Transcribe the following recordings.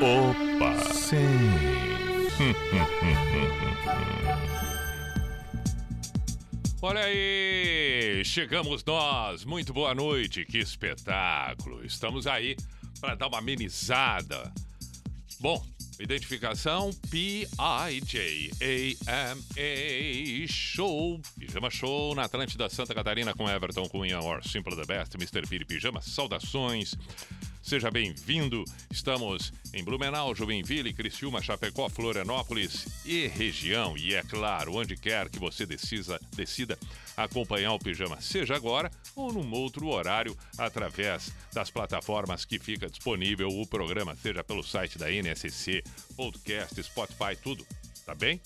Opa! Olha aí, chegamos nós. Muito boa noite, que espetáculo. Estamos aí para dar uma amenizada. Bom, identificação P-I-J-A-M-A Show. Pijama Show na Atlântida Santa Catarina com Everton Cunha, or Simple the Best, Mr. Piri Pijama. Saudações. Seja bem-vindo. Estamos em Blumenau, Joinville, Criciúma, Chapecó, Florianópolis e região. E é claro, onde quer que você decida, decida acompanhar o Pijama, seja agora ou num outro horário, através das plataformas que fica disponível o programa, seja pelo site da NSC, podcast, Spotify, tudo. Tá bem?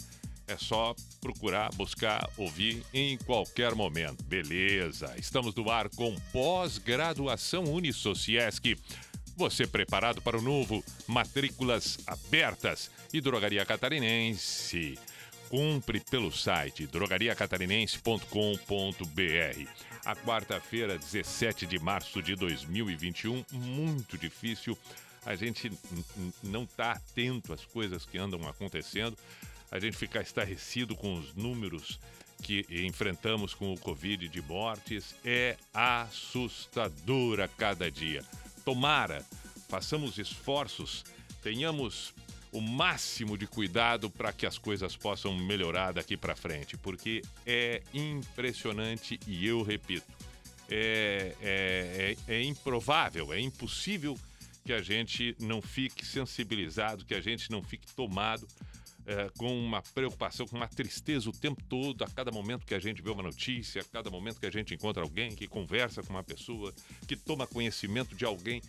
É só procurar, buscar, ouvir em qualquer momento. Beleza. Estamos no ar com pós-graduação Unisociesc. Você preparado para o novo? Matrículas abertas e Drogaria Catarinense. Cumpre pelo site drogariacatarinense.com.br. A quarta-feira, 17 de março de 2021, muito difícil. A gente não está atento às coisas que andam acontecendo. A gente fica estarrecido com os números que enfrentamos com o Covid de mortes. É assustador a cada dia. Tomara, façamos esforços, tenhamos o máximo de cuidado para que as coisas possam melhorar daqui para frente, porque é impressionante e eu repito, é, é, é, é improvável, é impossível que a gente não fique sensibilizado, que a gente não fique tomado é, com uma preocupação, com uma tristeza o tempo todo, a cada momento que a gente vê uma notícia, a cada momento que a gente encontra alguém, que conversa com uma pessoa, que toma conhecimento de alguém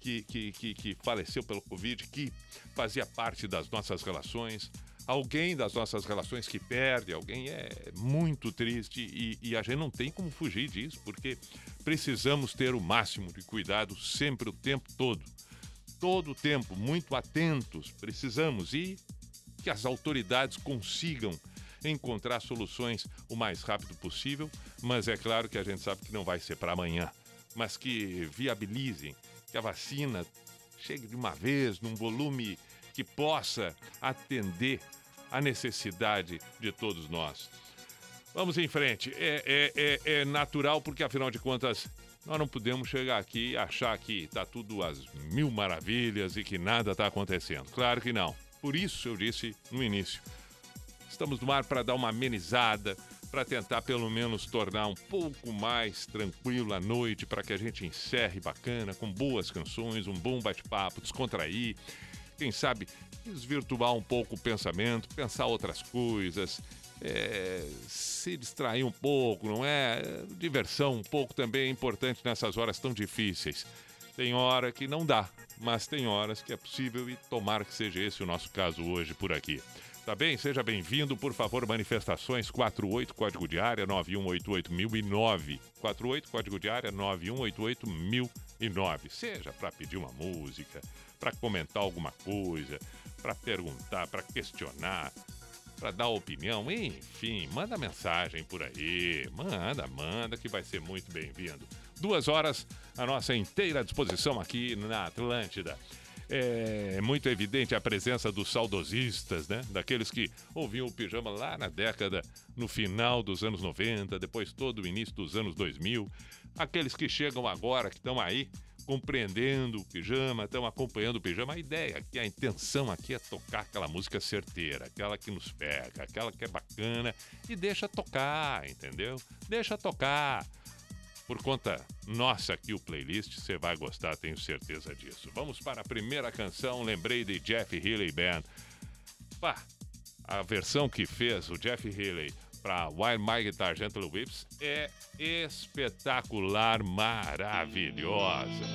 que, que, que, que faleceu pelo Covid, que fazia parte das nossas relações. Alguém das nossas relações que perde, alguém é muito triste e, e a gente não tem como fugir disso, porque precisamos ter o máximo de cuidado sempre, o tempo todo. Todo o tempo, muito atentos, precisamos e que as autoridades consigam encontrar soluções o mais rápido possível, mas é claro que a gente sabe que não vai ser para amanhã, mas que viabilizem que a vacina chegue de uma vez, num volume que possa atender a necessidade de todos nós. Vamos em frente. É, é, é, é natural, porque afinal de contas, nós não podemos chegar aqui e achar que está tudo às mil maravilhas e que nada está acontecendo. Claro que não. Por isso eu disse no início. Estamos no ar para dar uma amenizada, para tentar pelo menos tornar um pouco mais tranquilo a noite, para que a gente encerre bacana, com boas canções, um bom bate-papo, descontrair, quem sabe desvirtuar um pouco o pensamento, pensar outras coisas, é, se distrair um pouco, não é? Diversão um pouco também é importante nessas horas tão difíceis. Tem hora que não dá, mas tem horas que é possível e tomara que seja esse o nosso caso hoje por aqui. Tá bem? Seja bem-vindo. Por favor, manifestações 48, código de área 9188009. 48, código de área 9188009. Seja para pedir uma música, para comentar alguma coisa, para perguntar, para questionar, para dar opinião, enfim, manda mensagem por aí. Manda, manda, que vai ser muito bem-vindo. Duas horas, a nossa inteira disposição aqui na Atlântida é muito evidente a presença dos saudosistas, né? Daqueles que ouviam o pijama lá na década, no final dos anos 90, depois todo o início dos anos 2000. Aqueles que chegam agora, que estão aí compreendendo o pijama, estão acompanhando o pijama. A ideia aqui, a intenção aqui é tocar aquela música certeira, aquela que nos pega, aquela que é bacana e deixa tocar, entendeu? Deixa tocar por conta nossa aqui o playlist, você vai gostar, tenho certeza disso. Vamos para a primeira canção, lembrei de Jeff Healey Band. Pá, a versão que fez o Jeff Healey para Wild My Guitar Gentle Whips é espetacular, maravilhosa.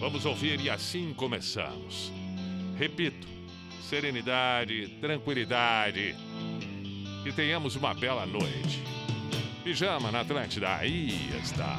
Vamos ouvir e assim começamos. Repito, serenidade, tranquilidade. E tenhamos uma bela noite. Pijama na Atlântida, aí está.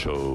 Show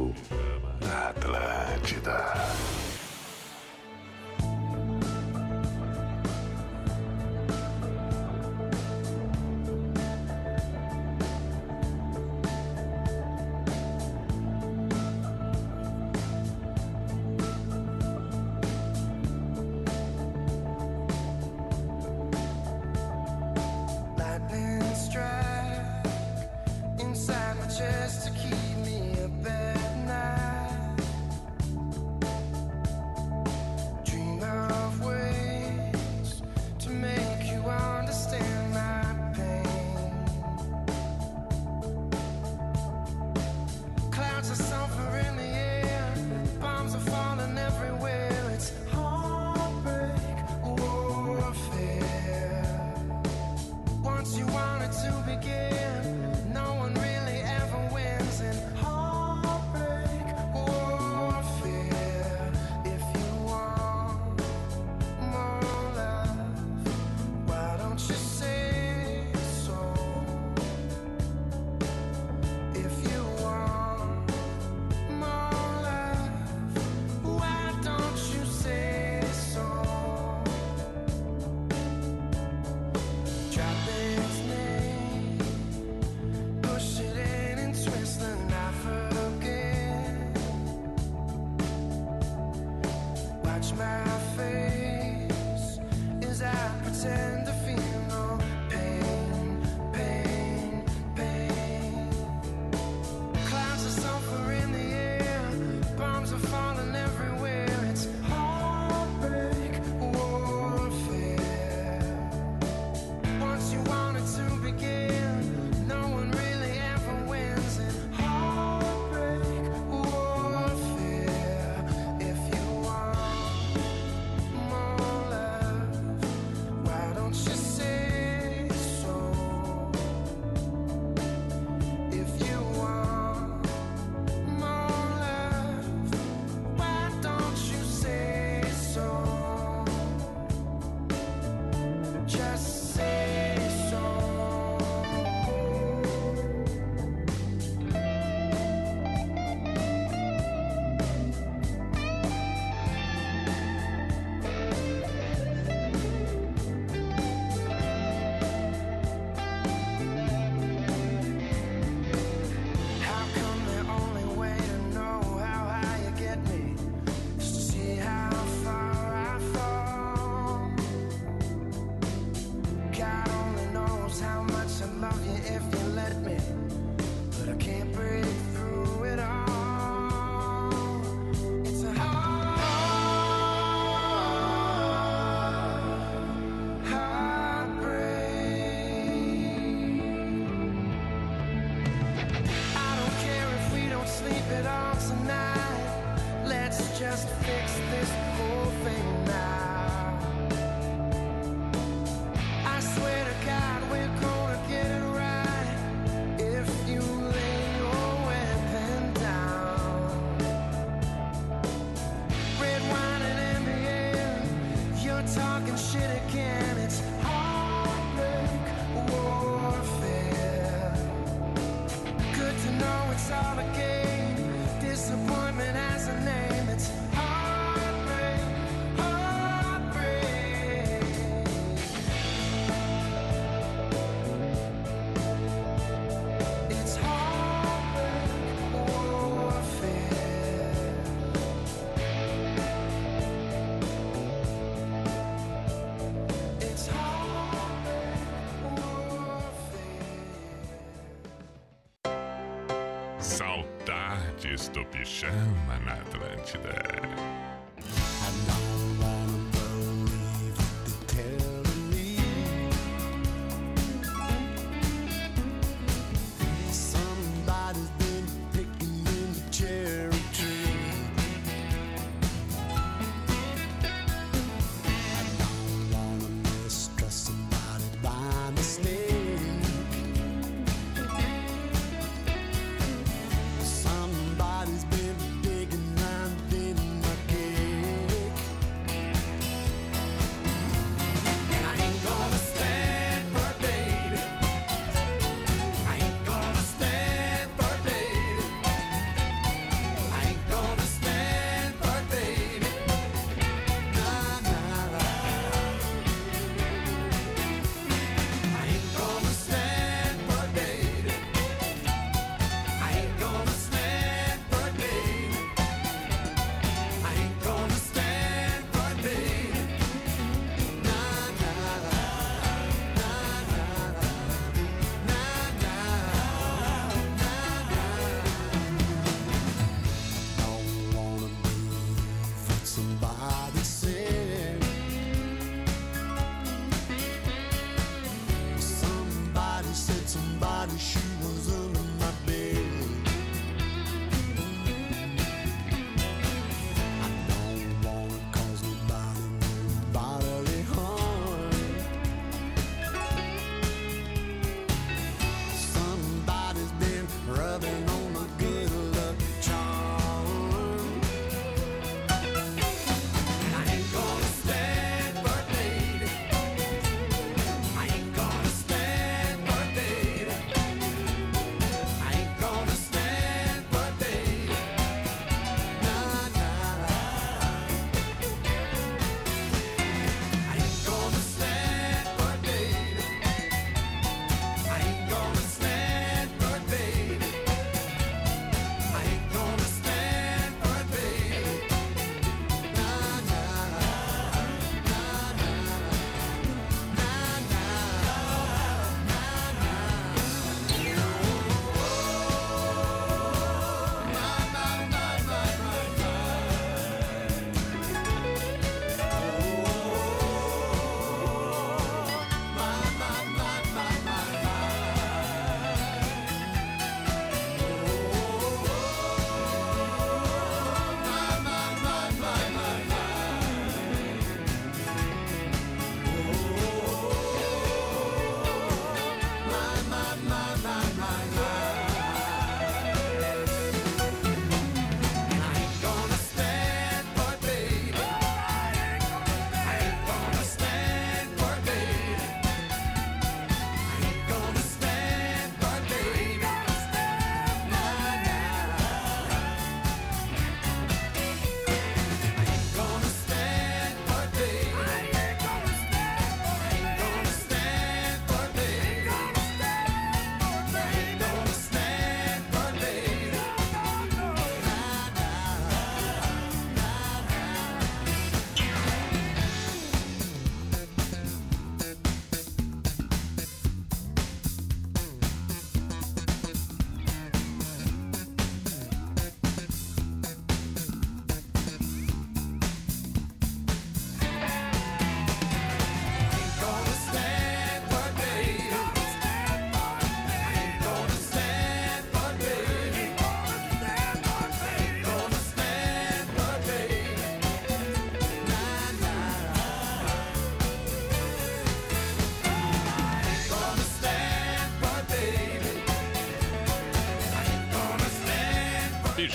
Chama na Atlântida.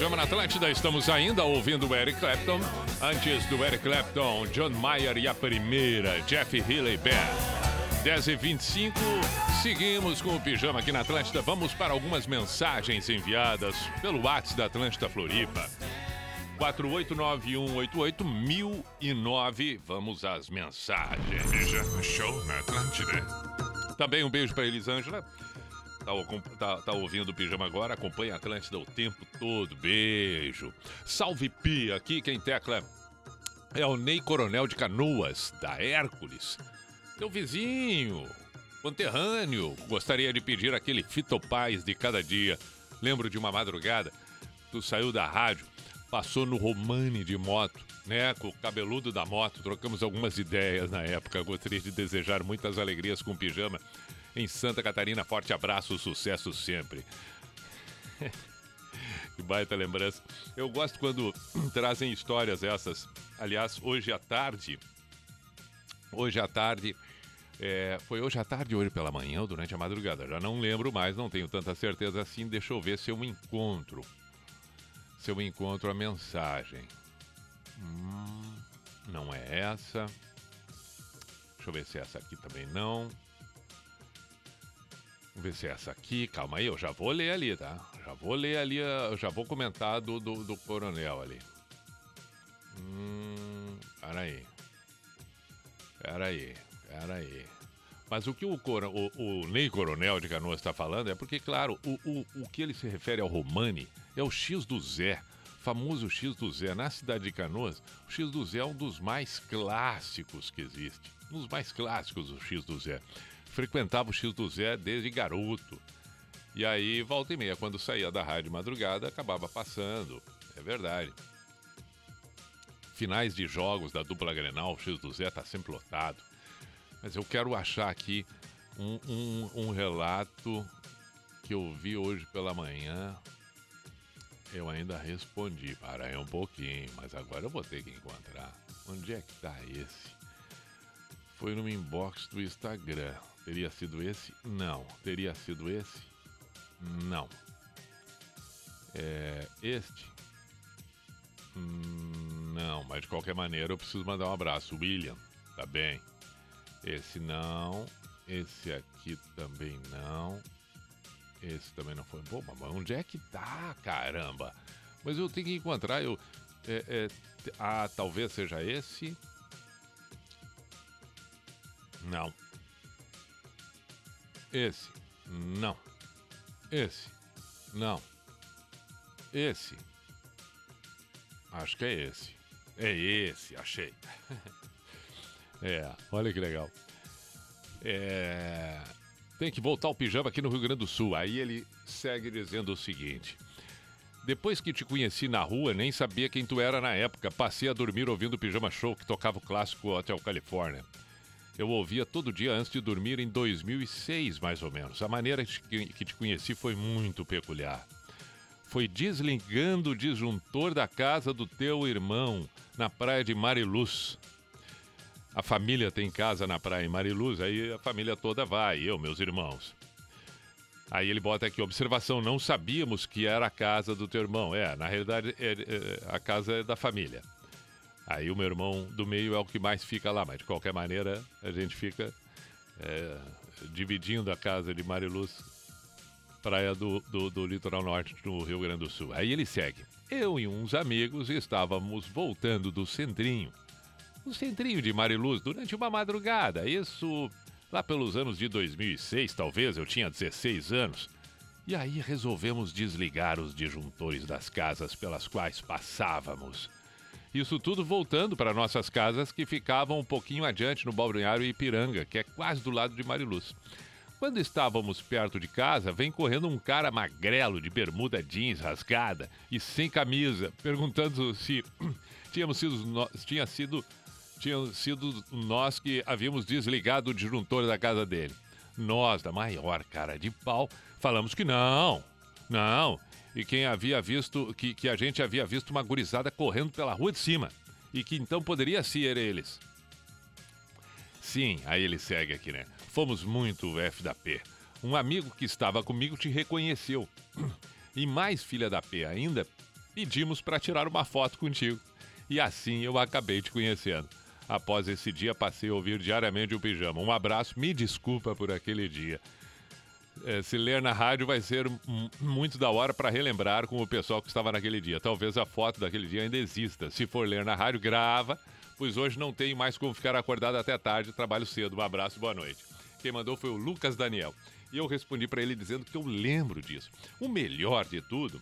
Pijama na Atlântida, estamos ainda ouvindo o Eric Clapton. Antes do Eric Clapton, John Mayer e a primeira, Jeff Healey Band. 10 e 25 seguimos com o Pijama aqui na Atlântida. Vamos para algumas mensagens enviadas pelo WhatsApp da Atlântida Floripa. 489188009. Vamos às mensagens. Pijama Show na Atlântida. Também um beijo para Elisângela. Tá, tá, tá, ouvindo o Pijama agora? Acompanha a Atlântida o tempo todo. Beijo. Salve Pi, aqui quem tecla é o Ney Coronel de Canoas, da Hércules. Teu vizinho, conterrâneo, gostaria de pedir aquele fitopaz de cada dia. Lembro de uma madrugada, tu saiu da rádio, passou no Romani de moto, né? Com o cabeludo da moto, trocamos algumas ideias na época. Gostaria de desejar muitas alegrias com o pijama. Em Santa Catarina, forte abraço, sucesso sempre. que baita lembrança. Eu gosto quando trazem histórias essas. Aliás, hoje à tarde, hoje à tarde, é, foi hoje à tarde, hoje pela manhã ou durante a madrugada. Já não lembro mais, não tenho tanta certeza assim. Deixa eu ver se eu encontro. Se eu encontro a mensagem. Hum, não é essa. Deixa eu ver se é essa aqui também não. Ver se é essa aqui. Calma aí, eu já vou ler ali, tá? Já vou ler ali, já vou comentar do, do, do coronel ali. Hum, peraí. Peraí. Pera aí. Mas o que o, o, o Ney Coronel de Canoas está falando é porque, claro, o, o, o que ele se refere ao Romani é o X do Zé, famoso X do Zé. Na cidade de Canoas, o X do Zé é um dos mais clássicos que existe. Um dos mais clássicos, o X do Zé. Frequentava o X do Zé desde garoto. E aí, volta e meia, quando saía da rádio de madrugada, acabava passando. É verdade. Finais de jogos da dupla Grenal, o X do Zé tá sempre lotado. Mas eu quero achar aqui um, um, um relato que eu vi hoje pela manhã. Eu ainda respondi, para aí um pouquinho, mas agora eu vou ter que encontrar. Onde é que tá esse? Foi no inbox do Instagram. Teria sido esse? Não. Teria sido esse? Não. É, este? Hum, não, mas de qualquer maneira eu preciso mandar um abraço. William, tá bem? Esse não. Esse aqui também não. Esse também não foi. Pô, mas onde é que tá, caramba? Mas eu tenho que encontrar. Eu, é, é, ah, talvez seja esse. Não. Esse. Não. Esse. Não. Esse. Acho que é esse. É esse, achei. É, olha que legal. É, tem que voltar o pijama aqui no Rio Grande do Sul. Aí ele segue dizendo o seguinte: Depois que te conheci na rua, nem sabia quem tu era na época. Passei a dormir ouvindo o Pijama Show, que tocava o clássico Hotel Califórnia. Eu ouvia todo dia antes de dormir em 2006, mais ou menos. A maneira que te conheci foi muito peculiar. Foi desligando o disjuntor da casa do teu irmão, na praia de Mariluz a família tem casa na praia em Mariluz, aí a família toda vai, eu, meus irmãos. Aí ele bota aqui, observação, não sabíamos que era a casa do teu irmão. É, na realidade, é, é, a casa é da família. Aí o meu irmão do meio é o que mais fica lá, mas de qualquer maneira a gente fica é, dividindo a casa de Mariluz, praia do, do, do litoral norte do Rio Grande do Sul. Aí ele segue. Eu e uns amigos estávamos voltando do centrinho no centrinho de Mariluz durante uma madrugada. Isso lá pelos anos de 2006, talvez, eu tinha 16 anos. E aí resolvemos desligar os disjuntores das casas pelas quais passávamos. Isso tudo voltando para nossas casas que ficavam um pouquinho adiante no balneário Ipiranga, que é quase do lado de Mariluz. Quando estávamos perto de casa, vem correndo um cara magrelo de bermuda jeans rasgada e sem camisa, perguntando se tínhamos sido, tinha sido tinham sido nós que havíamos desligado o disjuntor da casa dele. Nós, da maior cara de pau, falamos que não, não. E quem havia visto, que, que a gente havia visto uma gurizada correndo pela rua de cima. E que então poderia ser eles. Sim, aí ele segue aqui, né? Fomos muito F da P. Um amigo que estava comigo te reconheceu. E mais filha da P ainda, pedimos para tirar uma foto contigo. E assim eu acabei te conhecendo. Após esse dia, passei a ouvir diariamente o pijama. Um abraço, me desculpa por aquele dia. É, se ler na rádio vai ser muito da hora para relembrar com o pessoal que estava naquele dia. Talvez a foto daquele dia ainda exista. Se for ler na rádio, grava, pois hoje não tem mais como ficar acordado até tarde, trabalho cedo. Um abraço, boa noite. Quem mandou foi o Lucas Daniel. E eu respondi para ele dizendo que eu lembro disso. O melhor de tudo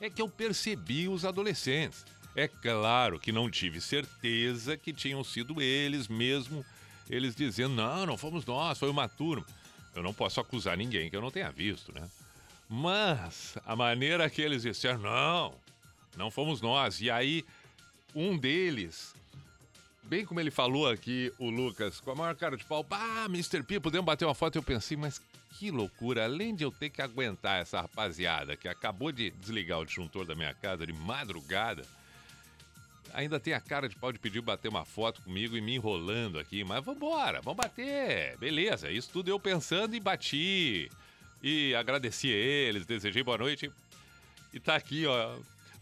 é que eu percebi os adolescentes. É claro que não tive certeza que tinham sido eles mesmo, eles dizendo: não, não fomos nós, foi uma turma. Eu não posso acusar ninguém que eu não tenha visto, né? Mas a maneira que eles disseram: não, não fomos nós. E aí, um deles bem como ele falou aqui, o Lucas, com a maior cara de pau, ah, Mr. P, podemos bater uma foto? Eu pensei, mas que loucura, além de eu ter que aguentar essa rapaziada que acabou de desligar o disjuntor da minha casa de madrugada, ainda tem a cara de pau de pedir bater uma foto comigo e me enrolando aqui, mas vambora, vamos bater, beleza, isso tudo eu pensando e bati, e agradeci eles, desejei boa noite, e tá aqui, ó,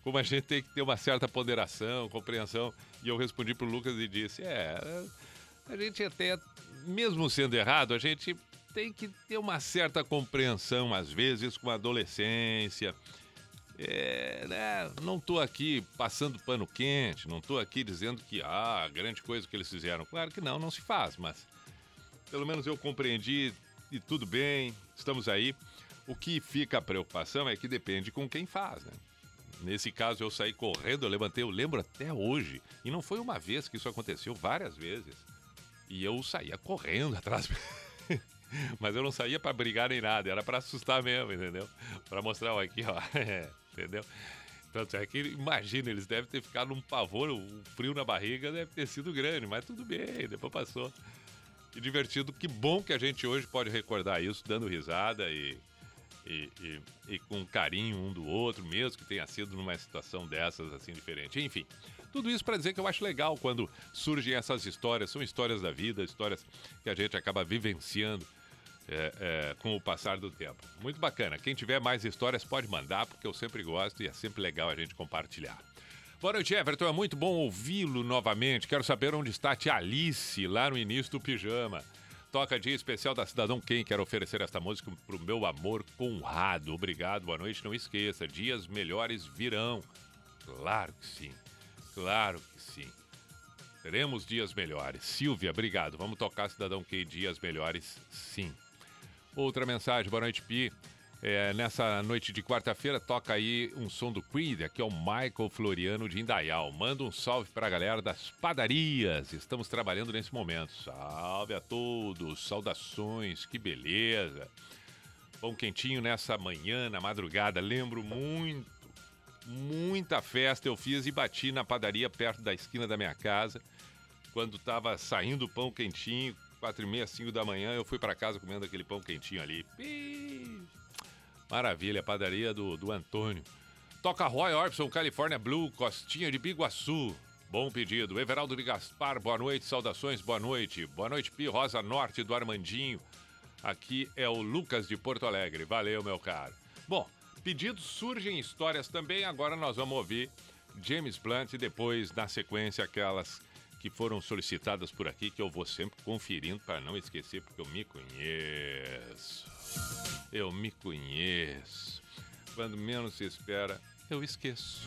como a gente tem que ter uma certa ponderação, compreensão. E eu respondi pro Lucas e disse: é, a gente até, mesmo sendo errado, a gente tem que ter uma certa compreensão, às vezes, com a adolescência. É, né? Não estou aqui passando pano quente, não estou aqui dizendo que ah, grande coisa que eles fizeram. Claro que não, não se faz, mas pelo menos eu compreendi e tudo bem, estamos aí. O que fica a preocupação é que depende com quem faz, né? Nesse caso, eu saí correndo, eu levantei, eu lembro até hoje. E não foi uma vez que isso aconteceu, várias vezes. E eu saía correndo atrás. Mas eu não saía para brigar nem nada, era para assustar mesmo, entendeu? Para mostrar aqui, ó. entendeu? Tanto é que, imagina, eles devem ter ficado num pavor, o frio na barriga deve ter sido grande, mas tudo bem, depois passou. Que divertido, que bom que a gente hoje pode recordar isso, dando risada e e, e, e, com carinho um do outro, mesmo que tenha sido numa situação dessas assim diferente. Enfim, tudo isso para dizer que eu acho legal quando surgem essas histórias, são histórias da vida, histórias que a gente acaba vivenciando é, é, com o passar do tempo. Muito bacana. Quem tiver mais histórias pode mandar, porque eu sempre gosto e é sempre legal a gente compartilhar. Boa noite, Everton. É muito bom ouvi-lo novamente. Quero saber onde está a tia Alice, lá no início do pijama. Toca dia especial da Cidadão Quem. Quero oferecer esta música pro meu amor Conrado. Obrigado, boa noite. Não esqueça, dias melhores virão. Claro que sim. Claro que sim. Teremos dias melhores. Silvia, obrigado. Vamos tocar Cidadão Quem Dias Melhores, sim. Outra mensagem, boa noite, Pi. É, nessa noite de quarta-feira, toca aí um som do Creed, aqui é o Michael Floriano de Indaial. Manda um salve para a galera das padarias. Estamos trabalhando nesse momento. Salve a todos, saudações, que beleza. Pão quentinho nessa manhã, na madrugada. Lembro muito, muita festa eu fiz e bati na padaria perto da esquina da minha casa. Quando estava saindo o pão quentinho, quatro e meia, cinco da manhã, eu fui para casa comendo aquele pão quentinho ali. Maravilha, padaria do, do Antônio. Toca Roy Orbison, California Blue, Costinha de Biguaçu. Bom pedido. Everaldo de Gaspar, boa noite, saudações, boa noite. Boa noite, Pi Rosa Norte do Armandinho. Aqui é o Lucas de Porto Alegre. Valeu, meu caro. Bom, pedidos surgem histórias também. Agora nós vamos ouvir James Blunt e depois, na sequência, aquelas que foram solicitadas por aqui, que eu vou sempre conferindo para não esquecer, porque eu me conheço. Eu me conheço. Quando menos se espera, eu esqueço.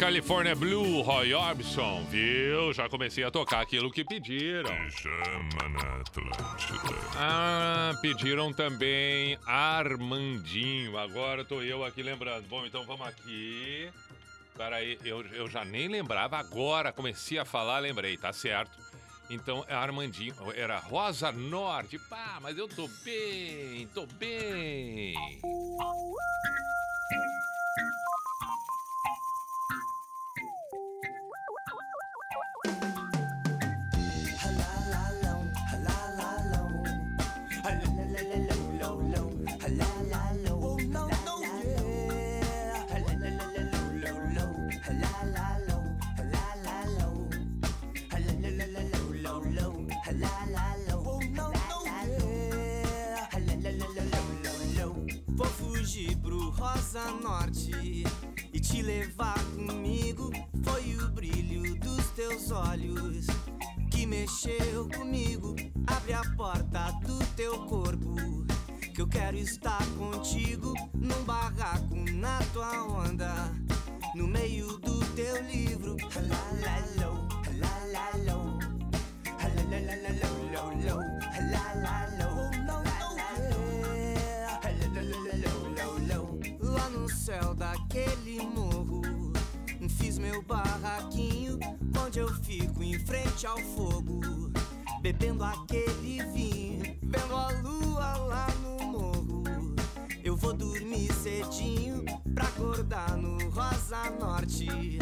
California Blue, Roy Orbison, viu? Já comecei a tocar aquilo que pediram. Pijama na Atlântida. Ah, pediram também Armandinho. Agora tô eu aqui lembrando. Bom, então vamos aqui. Peraí, eu, eu já nem lembrava. Agora comecei a falar, lembrei, tá certo. Então é Armandinho. Era Rosa Norte. Pá, mas eu tô bem, tô bem. Rosa Norte e te levar comigo. Foi o brilho dos teus olhos que mexeu comigo. Abre a porta do teu corpo. Que eu quero estar contigo num barraco na tua onda. No meio céu daquele morro, fiz meu barraquinho, onde eu fico em frente ao fogo, bebendo aquele vinho, vendo a lua lá no morro. Eu vou dormir cedinho pra acordar no Rosa Norte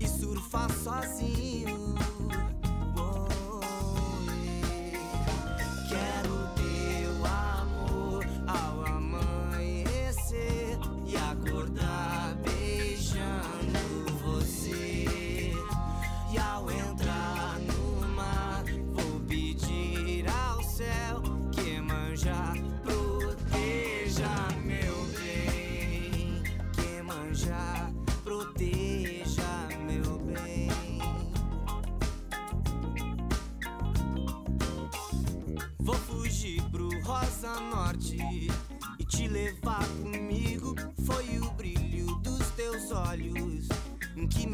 e surfar sozinho.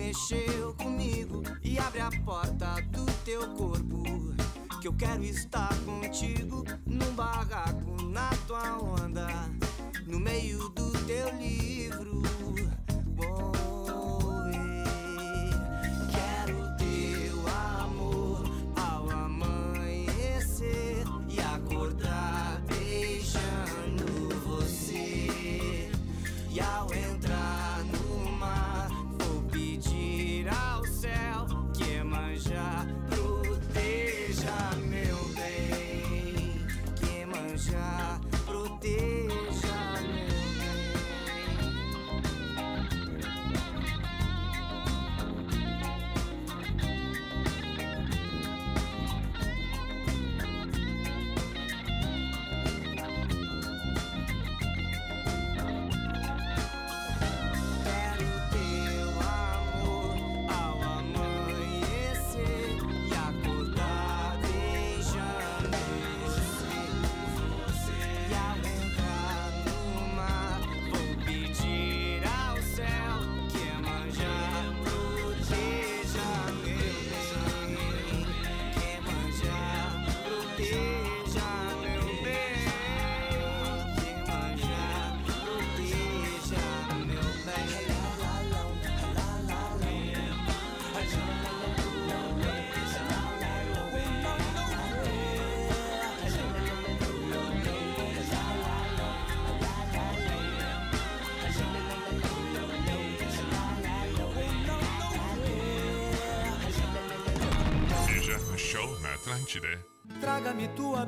Mexeu comigo e abre a porta do teu corpo. Que eu quero estar contigo num barraco na tua onda, no meio do teu livro.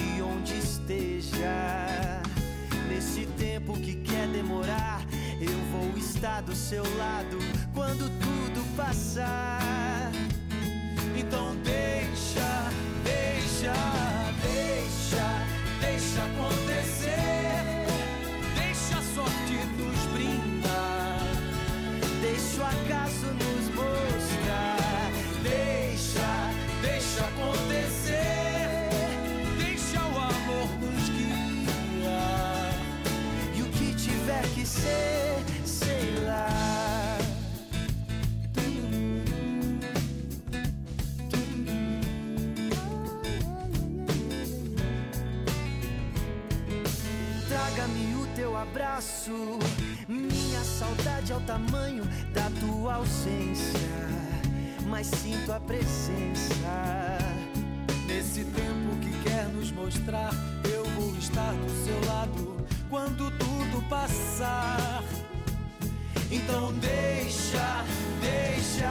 de onde esteja. Nesse tempo que quer demorar, eu vou estar do seu lado quando tudo passar. Então deixa, saudade é o tamanho da tua ausência. Mas sinto a presença. Nesse tempo que quer nos mostrar, eu vou estar do seu lado quando tudo passar. Então deixa, deixa,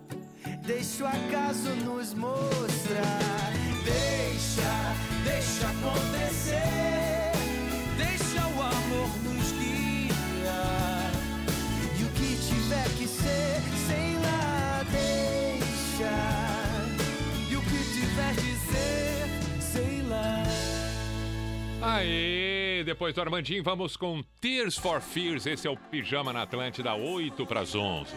Deixa o acaso nos mostrar. Deixa, deixa acontecer. Deixa o amor nos guiar. E o que tiver que ser, sei lá, deixa. E o que tiver que ser, sei lá. Aê, depois do Armandinho, vamos com Tears for Fears. Esse é o Pijama na Atlântida, 8 para as 11.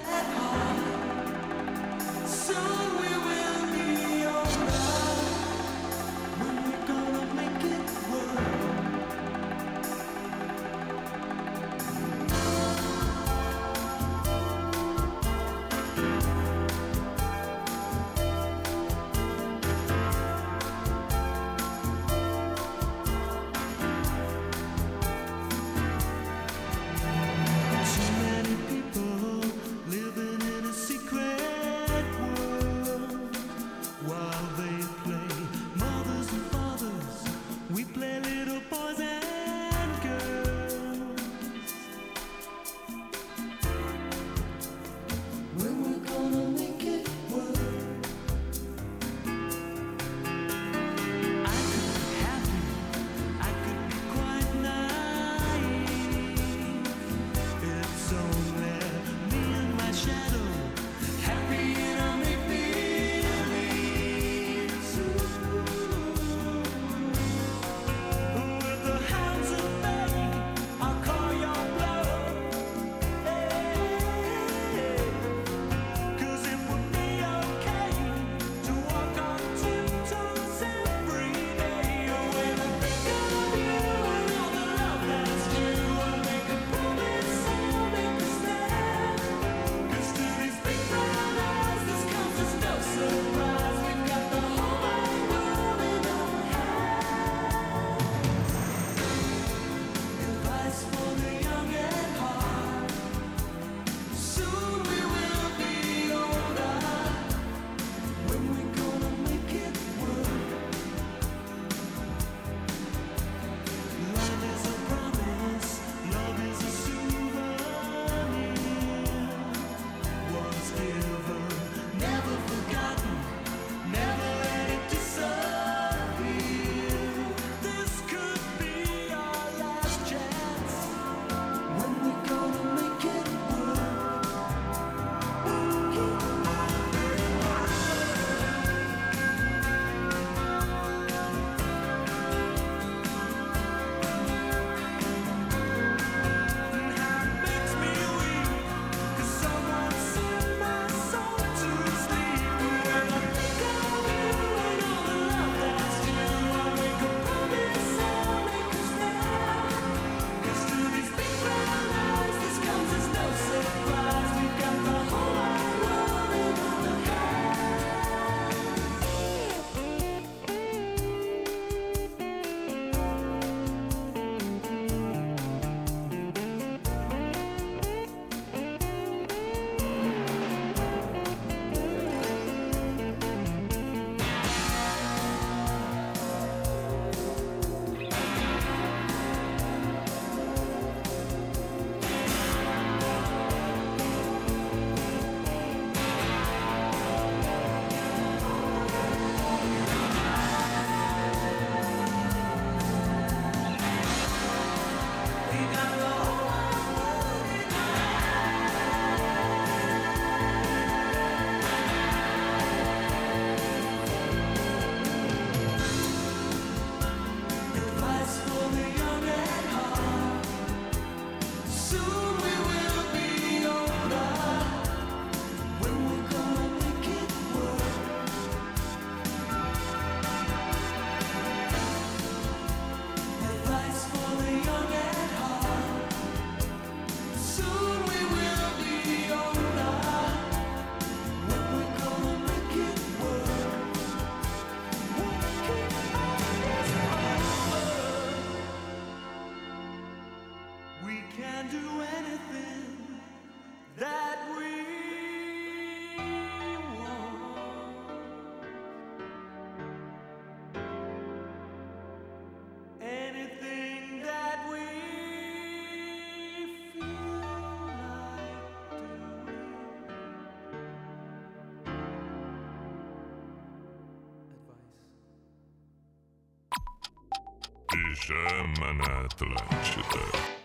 Pijama na Atlântida.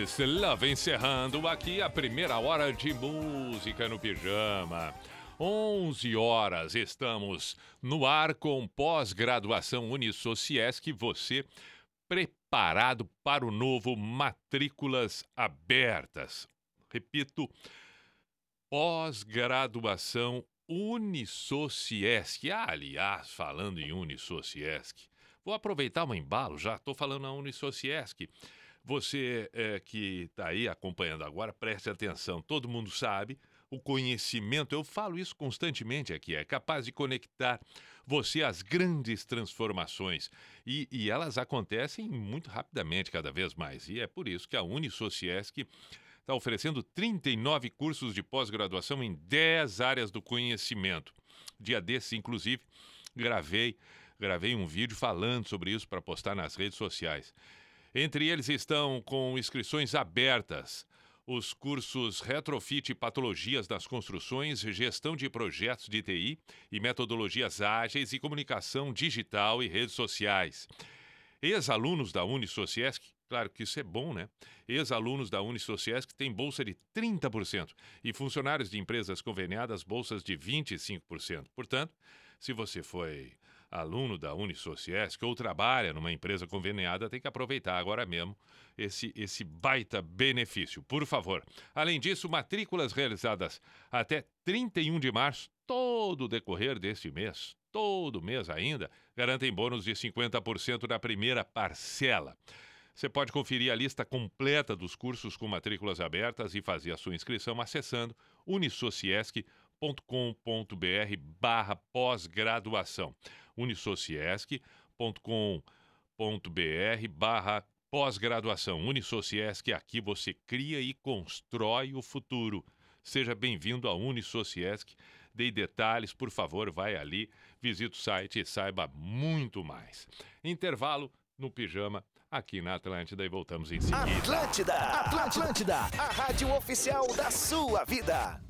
5, This Love, encerrando aqui a primeira hora de música no pijama. 11 horas, estamos no ar com pós-graduação Unisociesc, você preparado para o novo Matrículas Abertas. Repito, pós-graduação Unisociesc. aliás, falando em Unisociesc, vou aproveitar o embalo, já estou falando na Unisociesc. Você é, que está aí acompanhando agora, preste atenção. Todo mundo sabe, o conhecimento, eu falo isso constantemente aqui, é capaz de conectar você às grandes transformações. E, e elas acontecem muito rapidamente, cada vez mais. E é por isso que a Unisociesc está oferecendo 39 cursos de pós-graduação em 10 áreas do conhecimento. Dia desse, inclusive, gravei, gravei um vídeo falando sobre isso para postar nas redes sociais. Entre eles estão com inscrições abertas os cursos Retrofit e Patologias das Construções, Gestão de Projetos de TI e Metodologias Ágeis e Comunicação Digital e Redes Sociais. Ex-alunos da Unisociesc, claro que isso é bom, né? Ex-alunos da Unisociesc têm bolsa de 30% e funcionários de empresas conveniadas bolsas de 25%. Portanto, se você foi aluno da Unisociesc ou trabalha numa empresa conveniada, tem que aproveitar agora mesmo esse, esse baita benefício, por favor. Além disso, matrículas realizadas até 31 de março, todo o decorrer deste mês, todo mês ainda, garantem bônus de 50% na primeira parcela. Você pode conferir a lista completa dos cursos com matrículas abertas e fazer a sua inscrição acessando unisociesc.com barra pós-graduação. unisociesc.com.br barra pós-graduação. Unisociesc, aqui você cria e constrói o futuro. Seja bem-vindo à Unisociesc. Dei detalhes, por favor, vai ali, visite o site e saiba muito mais. Intervalo no pijama aqui na Atlântida e voltamos em seguida. Atlântida, Atlântida, a rádio oficial da sua vida.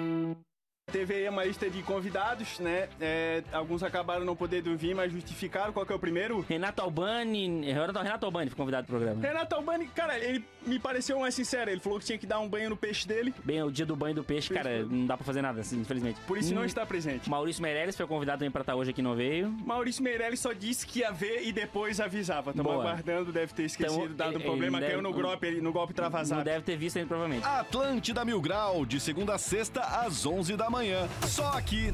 Teve aí uma lista de convidados, né? É, alguns acabaram não podendo vir, mas justificaram. Qual que é o primeiro? Renato Albani. Renato Albani foi convidado pro programa. Renato Albani, cara, ele me pareceu mais sincero. Ele falou que tinha que dar um banho no peixe dele. Bem, o dia do banho do peixe, Peixe cara, do- não dá pra fazer nada, assim, infelizmente. Por isso não Hum, está presente. Maurício Meirelles foi convidado também pra estar hoje aqui, não veio. Maurício Meirelles só disse que ia ver e depois avisava. Estamos Boa. aguardando, deve ter esquecido, Então, dado um ele- problema, ele caiu deve- no golpe, no golpe Não travasado. deve ter visto ainda, provavelmente. Atlântida Mil Grau, de segunda a sexta, às 11 da manhã. Só aqui.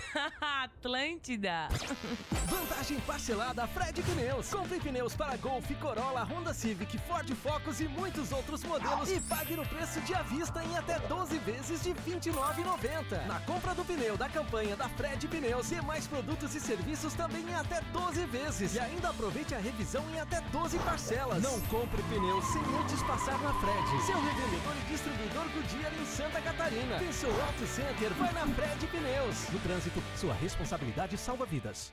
Atlântida. Vantagem parcelada Fred Pneus. Compre pneus para Golf, Corolla, Honda Civic, Ford Focus e muitos outros modelos e pague no preço de à vista em até 12 vezes de R$ 29,90. Na compra do pneu da campanha da Fred Pneus e mais produtos e serviços também em até 12 vezes. E ainda aproveite a revisão em até 12 parcelas. Não compre pneus sem antes passar na Fred. Seu revendedor e distribuidor Goodyear em Santa Catarina. Seu Auto Center, vai na Fred Pneus. No trânsito, sua responsabilidade salva vidas.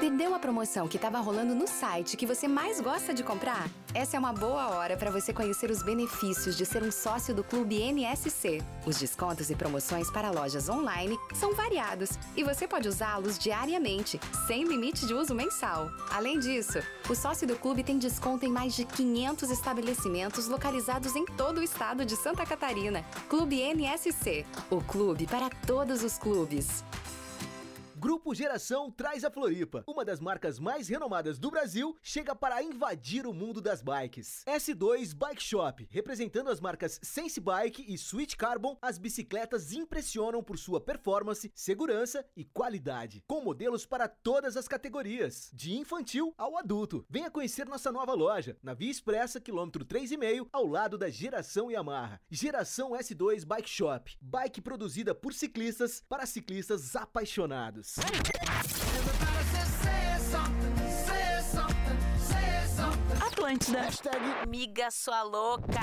Perdeu a promoção que estava rolando no site que você mais gosta de comprar? Essa é uma boa hora para você conhecer os benefícios de ser um sócio do Clube NSC. Os descontos e promoções para lojas online são variados e você pode usá-los diariamente, sem limite de uso mensal. Além disso, o sócio do clube tem desconto em mais de 500 estabelecimentos localizados em todo o estado de Santa Catarina. Clube NSC, o clube para todos os clubes. Grupo Geração traz a Floripa. Uma das marcas mais renomadas do Brasil chega para invadir o mundo das bikes. S2 Bike Shop. Representando as marcas Sense Bike e Switch Carbon, as bicicletas impressionam por sua performance, segurança e qualidade. Com modelos para todas as categorias, de infantil ao adulto. Venha conhecer nossa nova loja, na Via Expressa, quilômetro 3,5, ao lado da Geração Yamaha. Geração S2 Bike Shop. Bike produzida por ciclistas para ciclistas apaixonados. Atlântida. Hashtag Miga sua louca.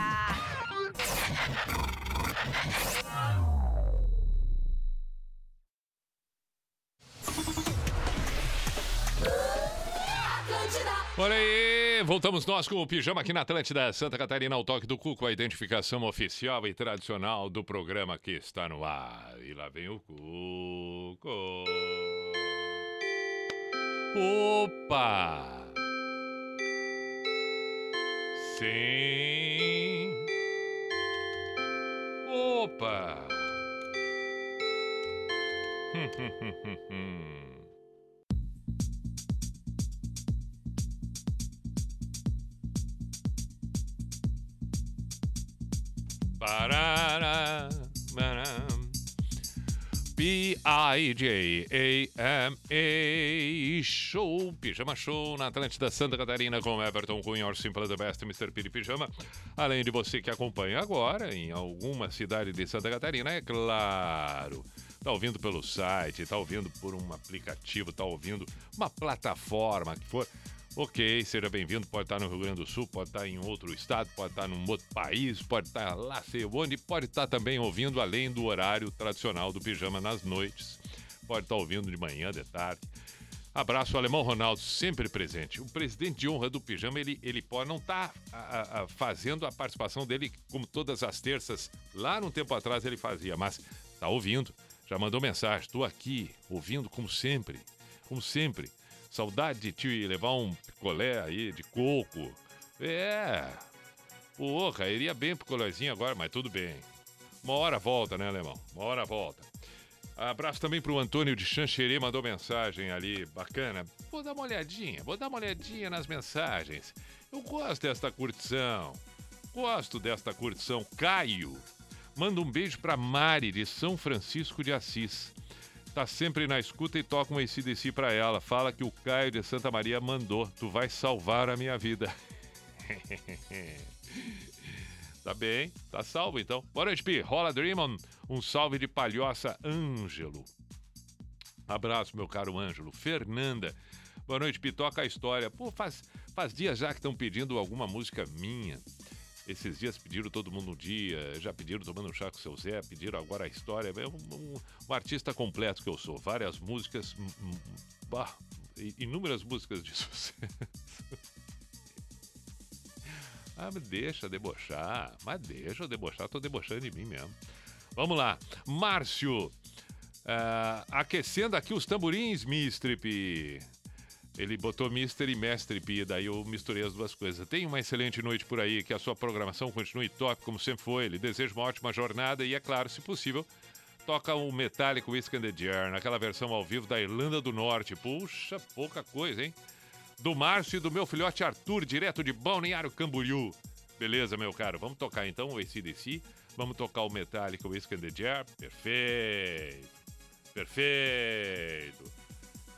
Olha aí, voltamos nós com o Pijama aqui na Atlântida Santa Catarina, ao toque do Cuco, a identificação oficial e tradicional do programa que está no ar. E lá vem o Cuco. Opa! Sim. Opa! Hum, hum, hum, hum, hum. P-I-J-A-M-A Show, Pijama Show na Atlântida Santa Catarina com Everton Cunha, Your Simple the Best, Mr. Piri Pijama. Além de você que acompanha agora em alguma cidade de Santa Catarina, é claro. Tá ouvindo pelo site, tá ouvindo por um aplicativo, tá ouvindo uma plataforma que for. Ok, seja bem-vindo. Pode estar no Rio Grande do Sul, pode estar em outro estado, pode estar num outro país, pode estar lá sei onde, pode estar também ouvindo além do horário tradicional do pijama nas noites. Pode estar ouvindo de manhã, de tarde. Abraço Alemão Ronaldo, sempre presente. O presidente de honra do pijama, ele, ele pode não estar fazendo a participação dele como todas as terças. Lá num tempo atrás ele fazia, mas está ouvindo. Já mandou mensagem. Estou aqui, ouvindo como sempre. Como sempre. Saudade de te levar um picolé aí de coco. É. Porra, iria bem picolézinho agora, mas tudo bem. Uma hora volta, né, alemão? Uma hora volta. Abraço também pro Antônio de Xanxerê, mandou mensagem ali, bacana. Vou dar uma olhadinha, vou dar uma olhadinha nas mensagens. Eu gosto desta curtição. Gosto desta curtição. Caio, manda um beijo pra Mari de São Francisco de Assis. Tá sempre na escuta e toca um ACDC pra ela. Fala que o Caio de Santa Maria mandou. Tu vai salvar a minha vida. tá bem, tá salvo então. Boa noite, Pi. Rola Dreamon. Um salve de palhoça, Ângelo. Abraço, meu caro Ângelo. Fernanda. Boa noite, Pi. Toca a história. Pô, faz, faz dias já que estão pedindo alguma música minha. Esses dias pediram todo mundo um dia, já pediram tomando um chá com o seu Zé, pediram agora a história. É um, um, um artista completo que eu sou. Várias músicas, bah, inúmeras músicas de sucesso. ah, mas deixa debochar. Mas deixa eu debochar, tô debochando de mim mesmo. Vamos lá. Márcio, uh, aquecendo aqui os tamborins, Mistrip. Ele botou Mister e Mestre Pi, daí eu misturei as duas coisas. Tenha uma excelente noite por aí, que a sua programação continue top, como sempre foi. Ele deseja uma ótima jornada e, é claro, se possível, toca o um Metallic Whiskey and the Jar, naquela versão ao vivo da Irlanda do Norte. Puxa, pouca coisa, hein? Do Márcio e do meu filhote Arthur, direto de Balneário Camboriú. Beleza, meu caro? Vamos tocar então o ACDC. Vamos tocar o Metallic Whiskey and the Jar. Perfeito. Perfeito.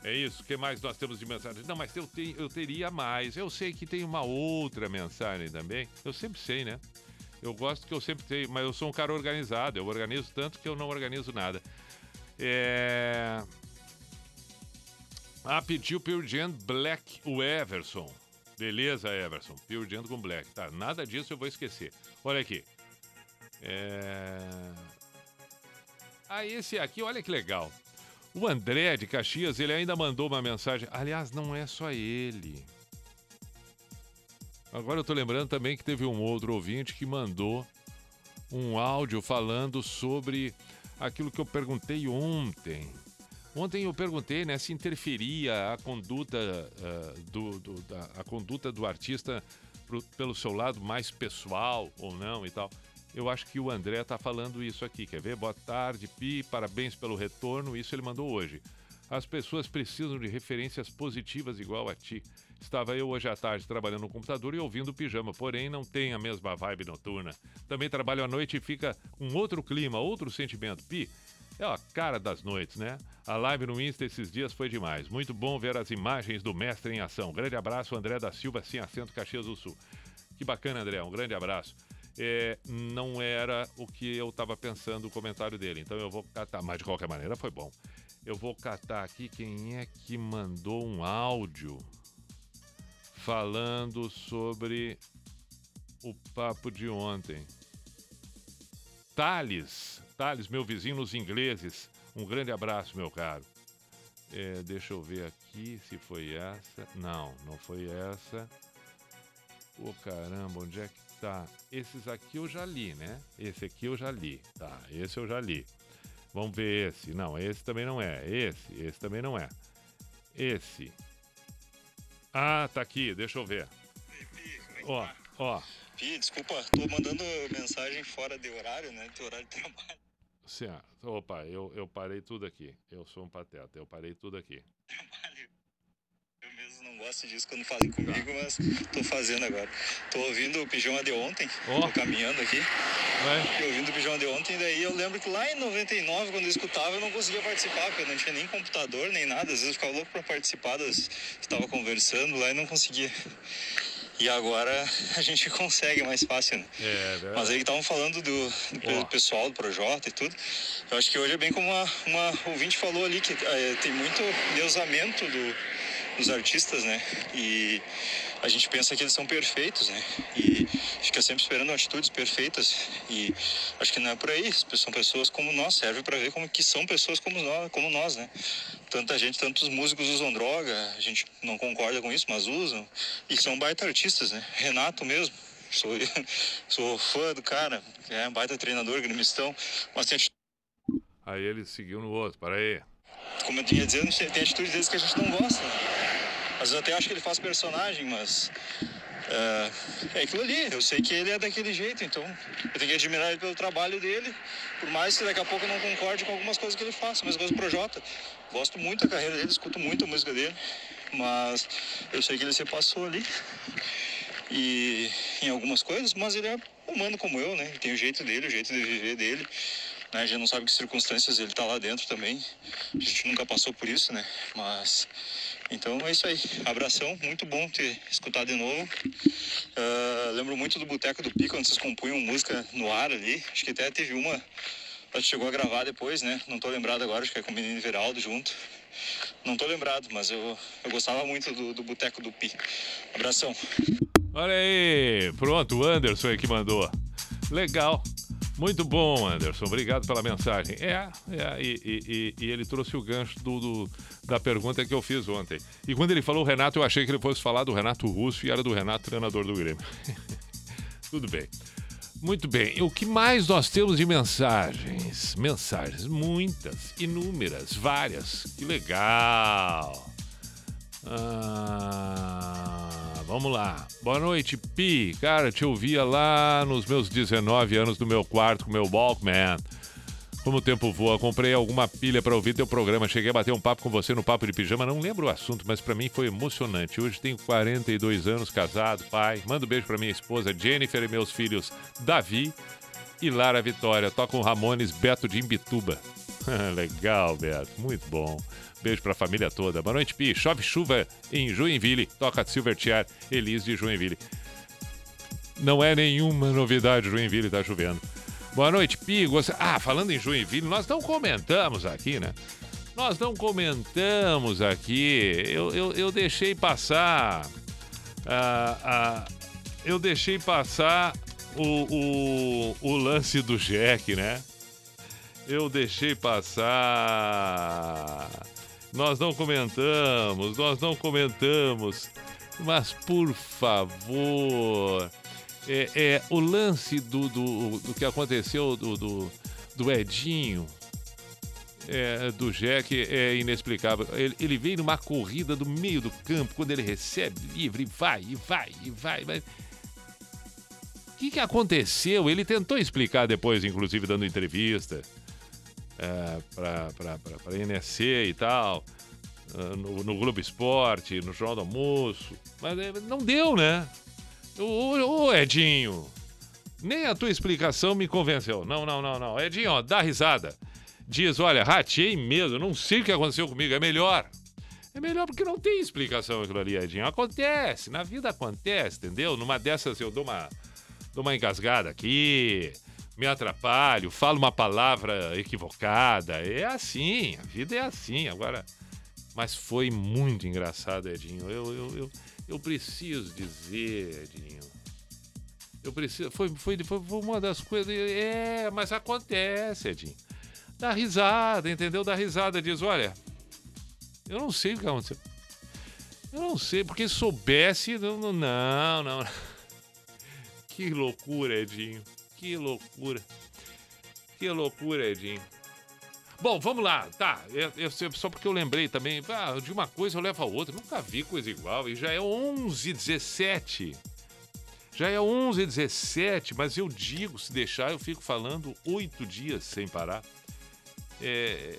É isso. O que mais nós temos de mensagem? Não, mas eu, tenho, eu teria mais. Eu sei que tem uma outra mensagem também. Eu sempre sei, né? Eu gosto que eu sempre tenho, mas eu sou um cara organizado. Eu organizo tanto que eu não organizo nada. É. Ah, pediu Pure Jam Black, o Everson. Beleza, Everson. Pure Jam com Black. Tá, nada disso eu vou esquecer. Olha aqui. É... Ah, esse aqui, olha que legal. O André de Caxias, ele ainda mandou uma mensagem. Aliás, não é só ele. Agora eu tô lembrando também que teve um outro ouvinte que mandou um áudio falando sobre aquilo que eu perguntei ontem. Ontem eu perguntei né, se interferia a conduta, uh, do, do, da, a conduta do artista pro, pelo seu lado mais pessoal ou não e tal. Eu acho que o André está falando isso aqui. Quer ver? Boa tarde, Pi. Parabéns pelo retorno. Isso ele mandou hoje. As pessoas precisam de referências positivas igual a ti. Estava eu hoje à tarde trabalhando no computador e ouvindo pijama, porém não tem a mesma vibe noturna. Também trabalho à noite e fica um outro clima, outro sentimento. Pi, é a cara das noites, né? A live no Insta esses dias foi demais. Muito bom ver as imagens do mestre em ação. Grande abraço, André da Silva, sem acento, Caxias do Sul. Que bacana, André. Um grande abraço é, não era o que eu estava pensando o comentário dele. Então eu vou catar, mas de qualquer maneira foi bom. Eu vou catar aqui quem é que mandou um áudio falando sobre o papo de ontem. Thales, Thales, meu vizinho nos ingleses. Um grande abraço, meu caro. É, deixa eu ver aqui se foi essa. Não, não foi essa. Ô oh, caramba, onde é que Tá, esses aqui eu já li, né? Esse aqui eu já li. Tá, esse eu já li. Vamos ver esse. Não, esse também não é. Esse, esse também não é. Esse. Ah, tá aqui, deixa eu ver. Ó, ó. Pi, desculpa, tô mandando mensagem fora de horário, né? De horário de trabalho. Certo. Opa, eu, eu parei tudo aqui. Eu sou um pateta, eu parei tudo aqui. Não gosto disso quando fazem comigo, mas tô fazendo agora. Tô ouvindo o pijama de ontem, Ó. tô caminhando aqui. Vai. E ouvindo o pijama de ontem, daí eu lembro que lá em 99, quando eu escutava, eu não conseguia participar, porque eu não tinha nem computador, nem nada. Às vezes eu ficava louco pra participar, das... estava conversando lá e não conseguia. E agora a gente consegue mais fácil, né? É, verdade. Mas aí que estavam falando do, do pe- pessoal do Projota e tudo. Eu acho que hoje é bem como uma, uma ouvinte falou ali, que eh, tem muito deusamento do, dos artistas, né? E a gente pensa que eles são perfeitos, né? E fica sempre esperando atitudes perfeitas. E acho que não é por aí. São pessoas como nós, serve para ver como que são pessoas como nós, como nós, né? Tanta gente, tantos músicos usam droga, a gente não concorda com isso, mas usam. E são baita artistas, né? Renato mesmo. Sou, sou fã do cara, é um baita treinador, grimistão, mas tem atitude Aí ele seguiu no outro, para aí. como eu tinha dizendo, tem atitudes deles que a gente não gosta. né? Às vezes até acho que ele faz personagem, mas é, é aquilo ali. Eu sei que ele é daquele jeito, então eu tenho que admirar ele pelo trabalho dele, por mais que daqui a pouco eu não concorde com algumas coisas que ele faça. Mesma coisa do Projota. Gosto muito da carreira dele, escuto muito a música dele, mas eu sei que ele se passou ali e em algumas coisas, mas ele é humano como eu, né? Tem o jeito dele, o jeito de viver dele. Né? A gente não sabe que circunstâncias ele tá lá dentro também. A gente nunca passou por isso, né? Mas então é isso aí. Abração, muito bom ter escutado de novo. Ah, lembro muito do Boteco do Pico, quando vocês compunham música no ar ali. Acho que até teve uma. A gente chegou a gravar depois, né? Não tô lembrado agora, acho que é com o menino Veraldo junto. Não tô lembrado, mas eu, eu gostava muito do, do Boteco do Pi. Abração. Olha aí, pronto, o Anderson aí que mandou. Legal. Muito bom, Anderson. Obrigado pela mensagem. É, é e, e- e- ele trouxe o gancho do, do- da pergunta que eu fiz ontem. E quando ele falou Renato, eu achei que ele fosse falar do Renato Russo e era do Renato, treinador do Grêmio. Tudo bem. Muito bem. O que mais nós temos de mensagens? Mensagens, muitas, inúmeras, várias. Que legal. Ah, vamos lá. Boa noite, Pi. Cara, te ouvia lá nos meus 19 anos no meu quarto com meu Walkman. Como o tempo voa, comprei alguma pilha para ouvir teu programa. Cheguei a bater um papo com você no Papo de Pijama. Não lembro o assunto, mas para mim foi emocionante. Hoje tenho 42 anos, casado, pai. Mando um beijo para minha esposa Jennifer e meus filhos Davi e Lara Vitória. Tocam Ramones Beto de Imbituba. Legal, Beto. Muito bom. Beijo pra família toda. Boa noite, Pi. Chove chuva em Joinville. Toca Silverchair, Elis de Joinville. Não é nenhuma novidade, Joinville tá chovendo. Boa noite, Pi. Ah, falando em Joinville, nós não comentamos aqui, né? Nós não comentamos aqui. Eu, eu, eu deixei passar. ah, ah, eu deixei passar o, o, o lance do Jack, né? Eu deixei passar. Nós não comentamos, nós não comentamos. Mas, por favor, é, é, o lance do, do, do que aconteceu do, do, do Edinho, é, do Jack, é inexplicável. Ele, ele veio numa corrida do meio do campo, quando ele recebe livre, e vai, e vai, e vai, vai. O que, que aconteceu? Ele tentou explicar depois, inclusive dando entrevista é, para a NSC e tal, ah, no, no Globo Esporte, no Jornal do Almoço, mas é, não deu, né? Ô, ô, Edinho, nem a tua explicação me convenceu. Não, não, não, não. Edinho, ó, dá risada. Diz, olha, ratei mesmo, não sei o que aconteceu comigo, é melhor. É melhor porque não tem explicação aquilo ali, Edinho. Acontece, na vida acontece, entendeu? Numa dessas eu dou uma, dou uma engasgada aqui, me atrapalho, falo uma palavra equivocada. É assim, a vida é assim. Agora, mas foi muito engraçado, Edinho. Eu, eu, eu, eu preciso dizer, Edinho. Eu preciso. Foi, foi, foi, uma das coisas. É, mas acontece, Edinho. Dá risada, entendeu? Dá risada, diz: olha, eu não sei o que aconteceu. Eu não sei, porque se soubesse. Não, não. não. Que loucura, Edinho. Que loucura. Que loucura, Edinho. Bom, vamos lá, tá. Eu, eu- só porque eu lembrei também, ah, de uma coisa eu levo a outra. Nunca vi coisa igual. E já é 11 17 Já é 11 17 mas eu digo, se deixar, eu fico falando oito dias sem parar. É.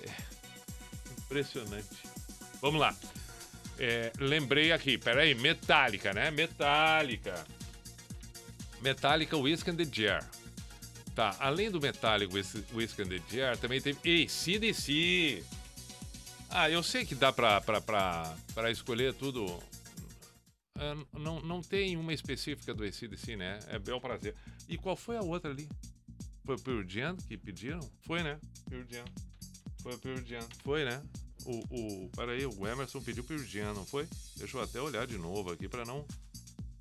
Impressionante. Vamos lá. É, lembrei aqui, peraí, Metallica, né? Metallica. Metallica Whiskey and the Jar. Tá, além do Metallica Whis- Whiskey and the Jar, também teve ACDC. Ah, eu sei que dá pra, pra, pra, pra escolher tudo. É, não, não tem uma específica do ACDC, né? É bel prazer. E qual foi a outra ali? Foi o Pearl Jam que pediram? Foi, né? Pearl Jam. Foi o Pearl Jam. Foi, né? O, o, peraí, o Emerson pediu Pearl Jam, não foi? Deixa eu até olhar de novo aqui pra não,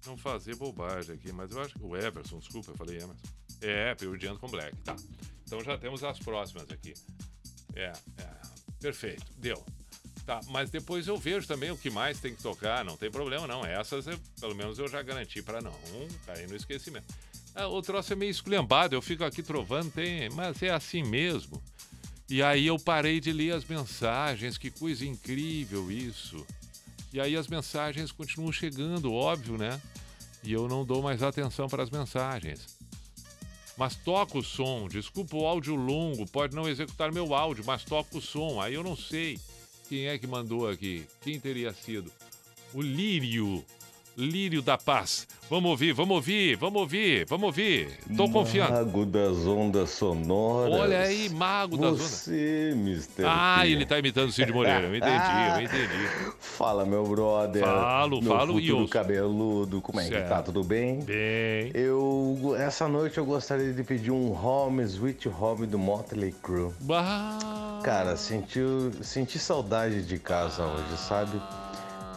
não fazer bobagem aqui. Mas eu acho que o Everson, desculpa, eu falei Emerson. É, Jam com Black, tá. Então já temos as próximas aqui. É, é. Perfeito, deu. Tá, mas depois eu vejo também o que mais tem que tocar, não tem problema não. Essas, eu- pelo menos, eu já garanti pra não cair no esquecimento. Ah, o troço é meio esculhambado, eu fico aqui trovando, tem, mas é assim mesmo. E aí eu parei de ler as mensagens, que coisa incrível isso. E aí as mensagens continuam chegando, óbvio, né? E eu não dou mais atenção para as mensagens. Mas toca o som, desculpa o áudio longo, pode não executar meu áudio, mas toca o som. Aí eu não sei quem é que mandou aqui, quem teria sido. O Lírio, Lírio da Paz. Vamos ouvir, vamos ouvir, vamos ouvir, vamos ouvir. Tô confiando. Mago das ondas sonoras. Olha aí, mago das ondas. Você, Mr. Ah, P. ele tá imitando o Cid Moreira, eu entendi, eu entendi. Fala, meu brother. Falo, meu falo e ouço. cabeludo, como é que Certo. tá? Tudo bem? Bem. Eu, essa noite eu gostaria de pedir um Home Sweet Home do Motley Crue. Bah. Cara, senti, senti saudade de casa hoje, sabe?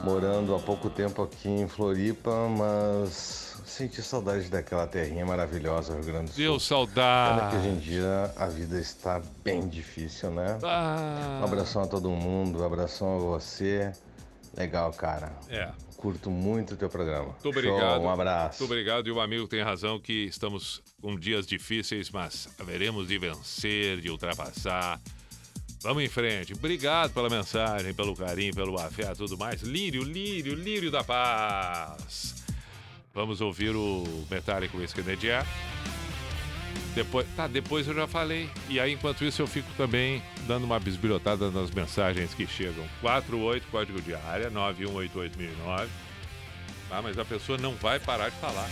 Morando há pouco tempo aqui em Floripa, mas senti saudade daquela terrinha maravilhosa, Rio Grande do Sul. Deu Pena saudade. que hoje em dia a vida está bem difícil, né? Ah. Um abração a todo mundo, um abração a você. Legal, cara. É. Curto muito o teu programa. Muito obrigado. Show, um abraço. Muito obrigado. E o amigo tem razão que estamos com dias difíceis, mas haveremos de vencer, de ultrapassar. Vamos em frente. Obrigado pela mensagem, pelo carinho, pelo afeto tudo mais. Lírio, Lírio, Lírio da Paz. Vamos ouvir o Metallica Jar. Depois, tá, depois eu já falei. E aí, enquanto isso, eu fico também dando uma bisbilhotada nas mensagens que chegam. 48, código de área, 9188009. Ah, mas a pessoa não vai parar de falar.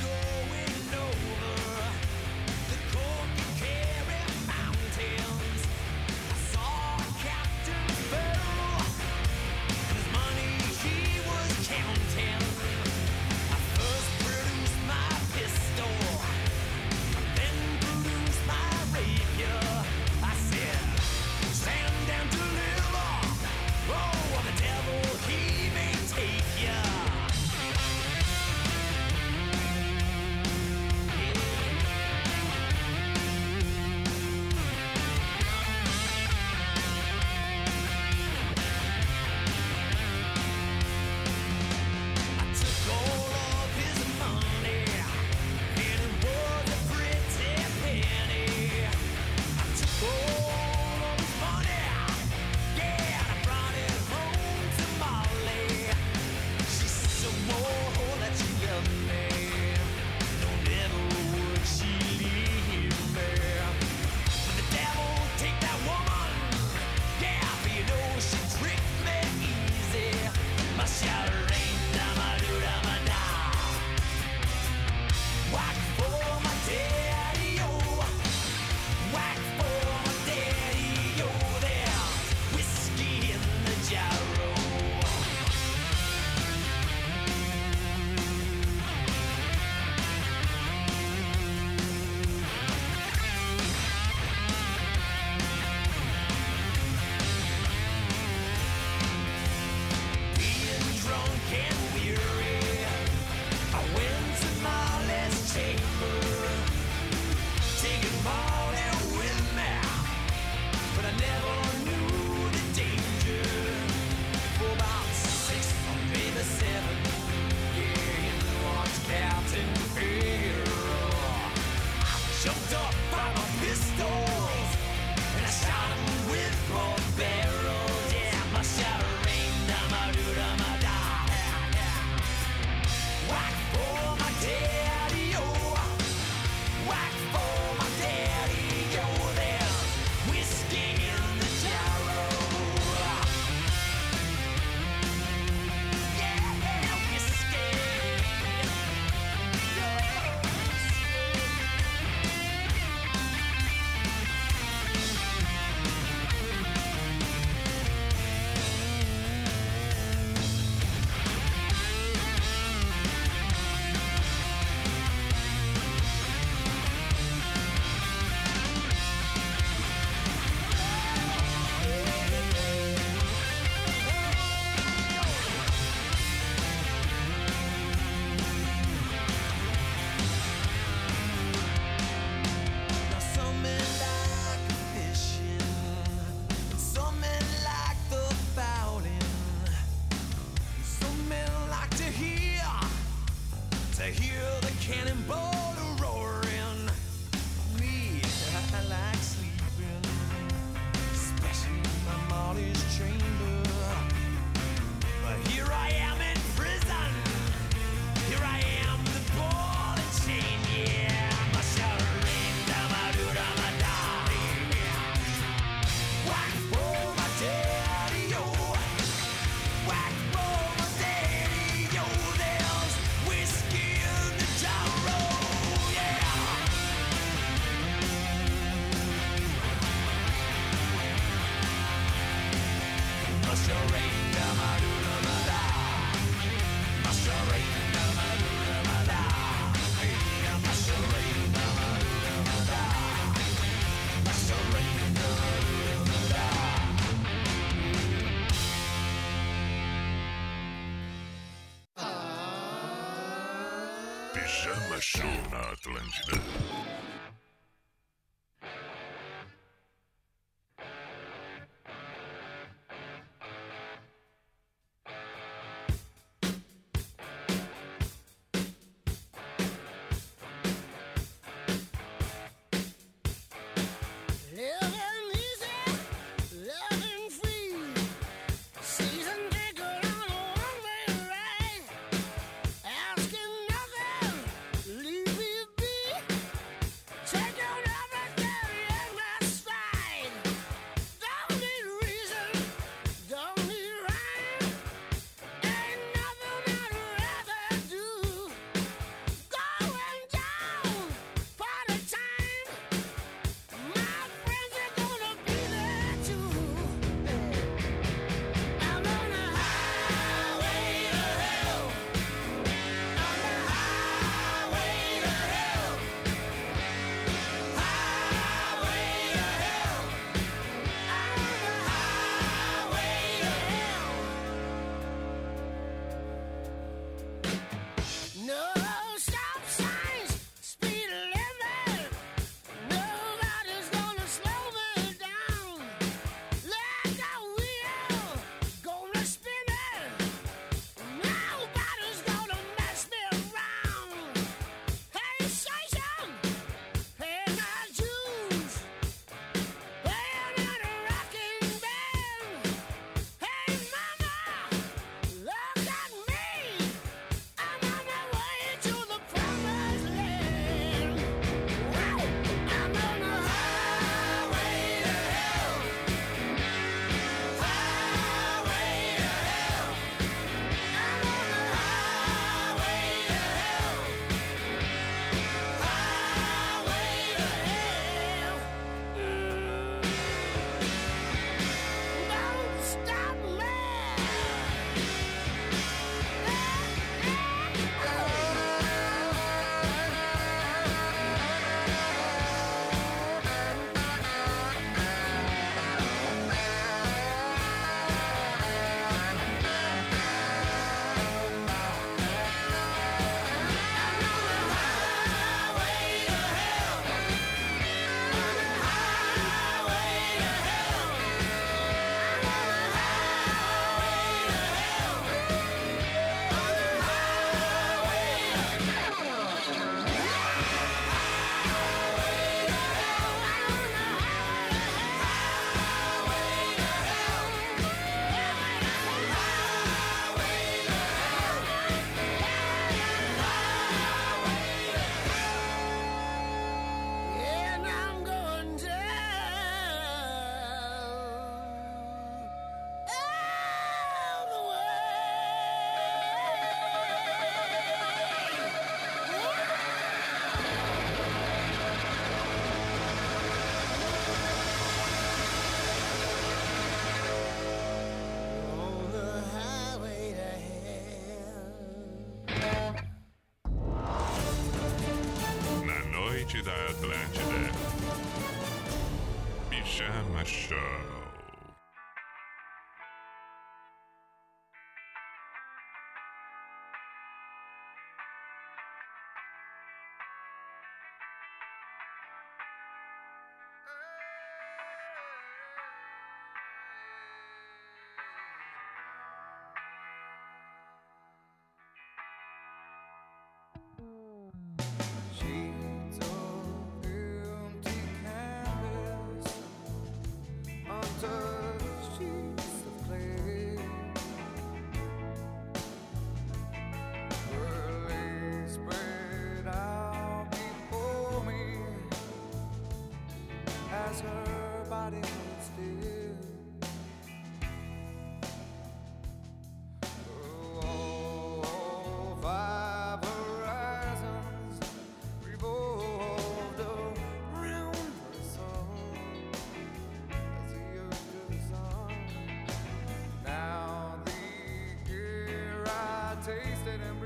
tasted and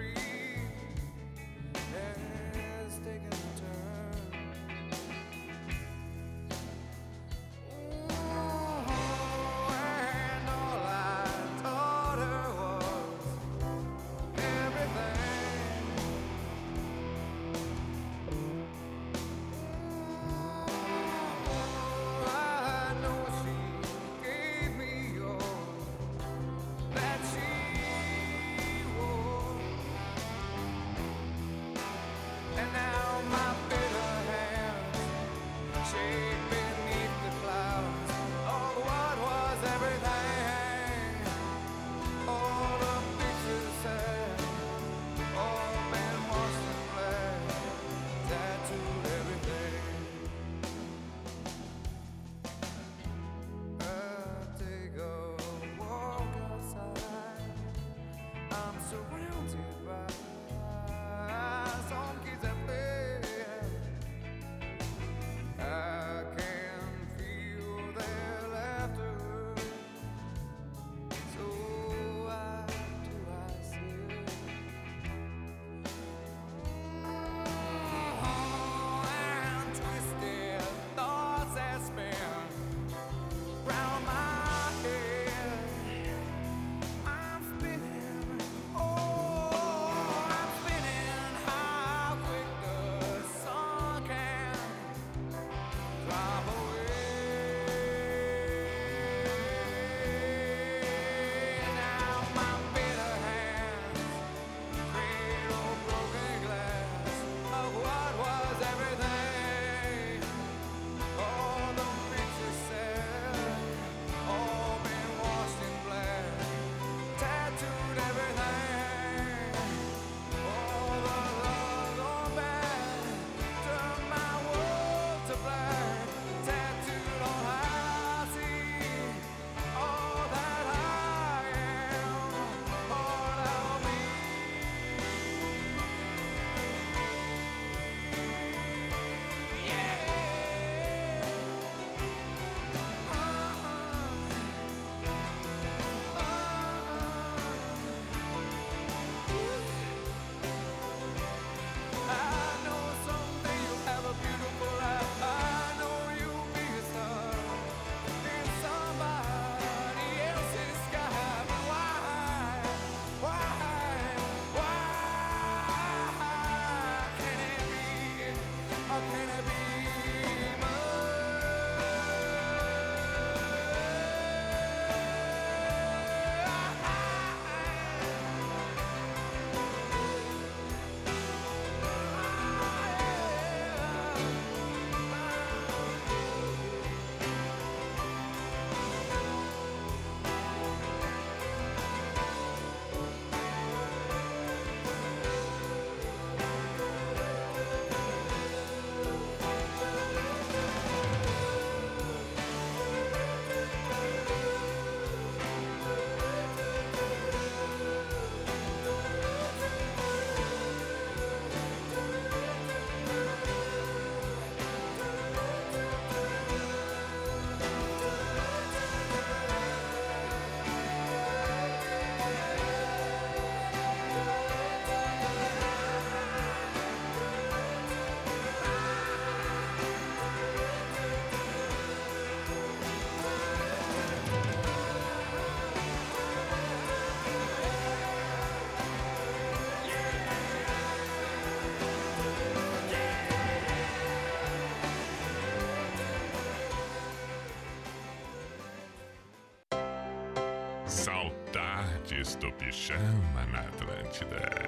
Csisztok is sem, menát ide.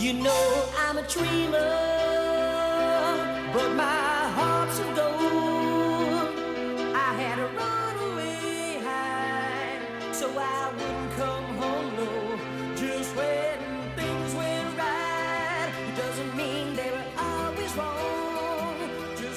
You know I'm a dreamer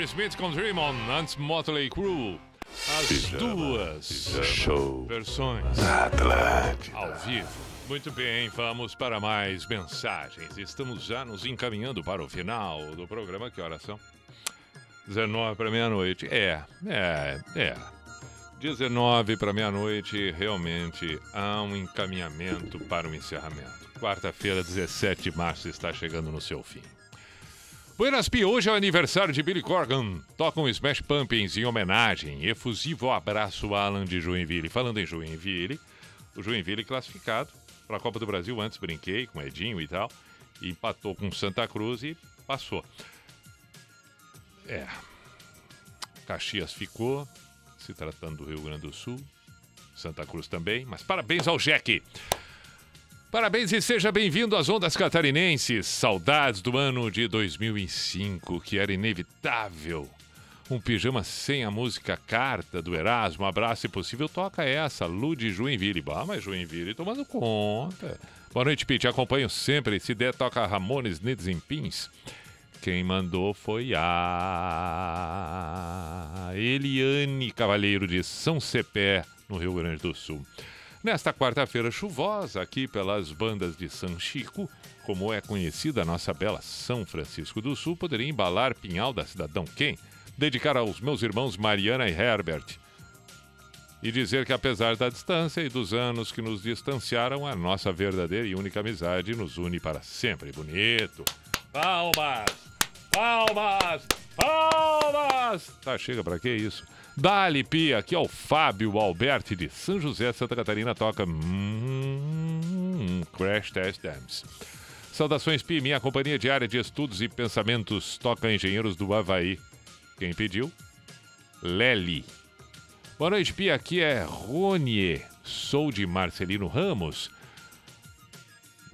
Smith com Dream On, antes Motley Crue. As Pijama, duas pijama show. versões Atlântida. ao vivo. Muito bem, vamos para mais mensagens. Estamos já nos encaminhando para o final do programa. Que horas são? 19 para meia-noite. É, é, é. 19 para meia-noite, realmente há um encaminhamento para o encerramento. Quarta-feira, 17 de março, está chegando no seu fim. Buenas Pi, hoje é o aniversário de Billy Corgan. Tocam Smash Pumpkins em homenagem. Efusivo abraço, Alan de Joinville. Falando em Joinville, o Joinville classificado para a Copa do Brasil. Antes brinquei com Edinho e tal. E empatou com Santa Cruz e passou. É. Caxias ficou, se tratando do Rio Grande do Sul. Santa Cruz também. Mas parabéns ao Jack. Parabéns e seja bem-vindo às ondas catarinenses. Saudades do ano de 2005, que era inevitável. Um pijama sem a música Carta do Erasmo. Abraço, se possível, toca essa. Lu de Joinville. Bah, mas Joinville tomando conta. Boa noite, Pete. Acompanho sempre. Se der, toca Ramones, Nids and Pins. Quem mandou foi a Eliane Cavalheiro de São Cepé, no Rio Grande do Sul. Nesta quarta-feira chuvosa, aqui pelas bandas de São Chico, como é conhecida a nossa bela São Francisco do Sul, poderia embalar Pinhal da Cidadão Quem? Dedicar aos meus irmãos Mariana e Herbert. E dizer que apesar da distância e dos anos que nos distanciaram, a nossa verdadeira e única amizade nos une para sempre. Bonito! Palmas! Palmas! Palmas! Tá, chega, pra que isso? Dali, Pia, aqui é o Fábio Alberti de São José, Santa Catarina, toca hum, Crash Test Dams. Saudações, Pi, minha companhia diária de estudos e pensamentos toca Engenheiros do Havaí. Quem pediu? Lely. Boa noite, Pia, aqui é Ronier, sou de Marcelino Ramos.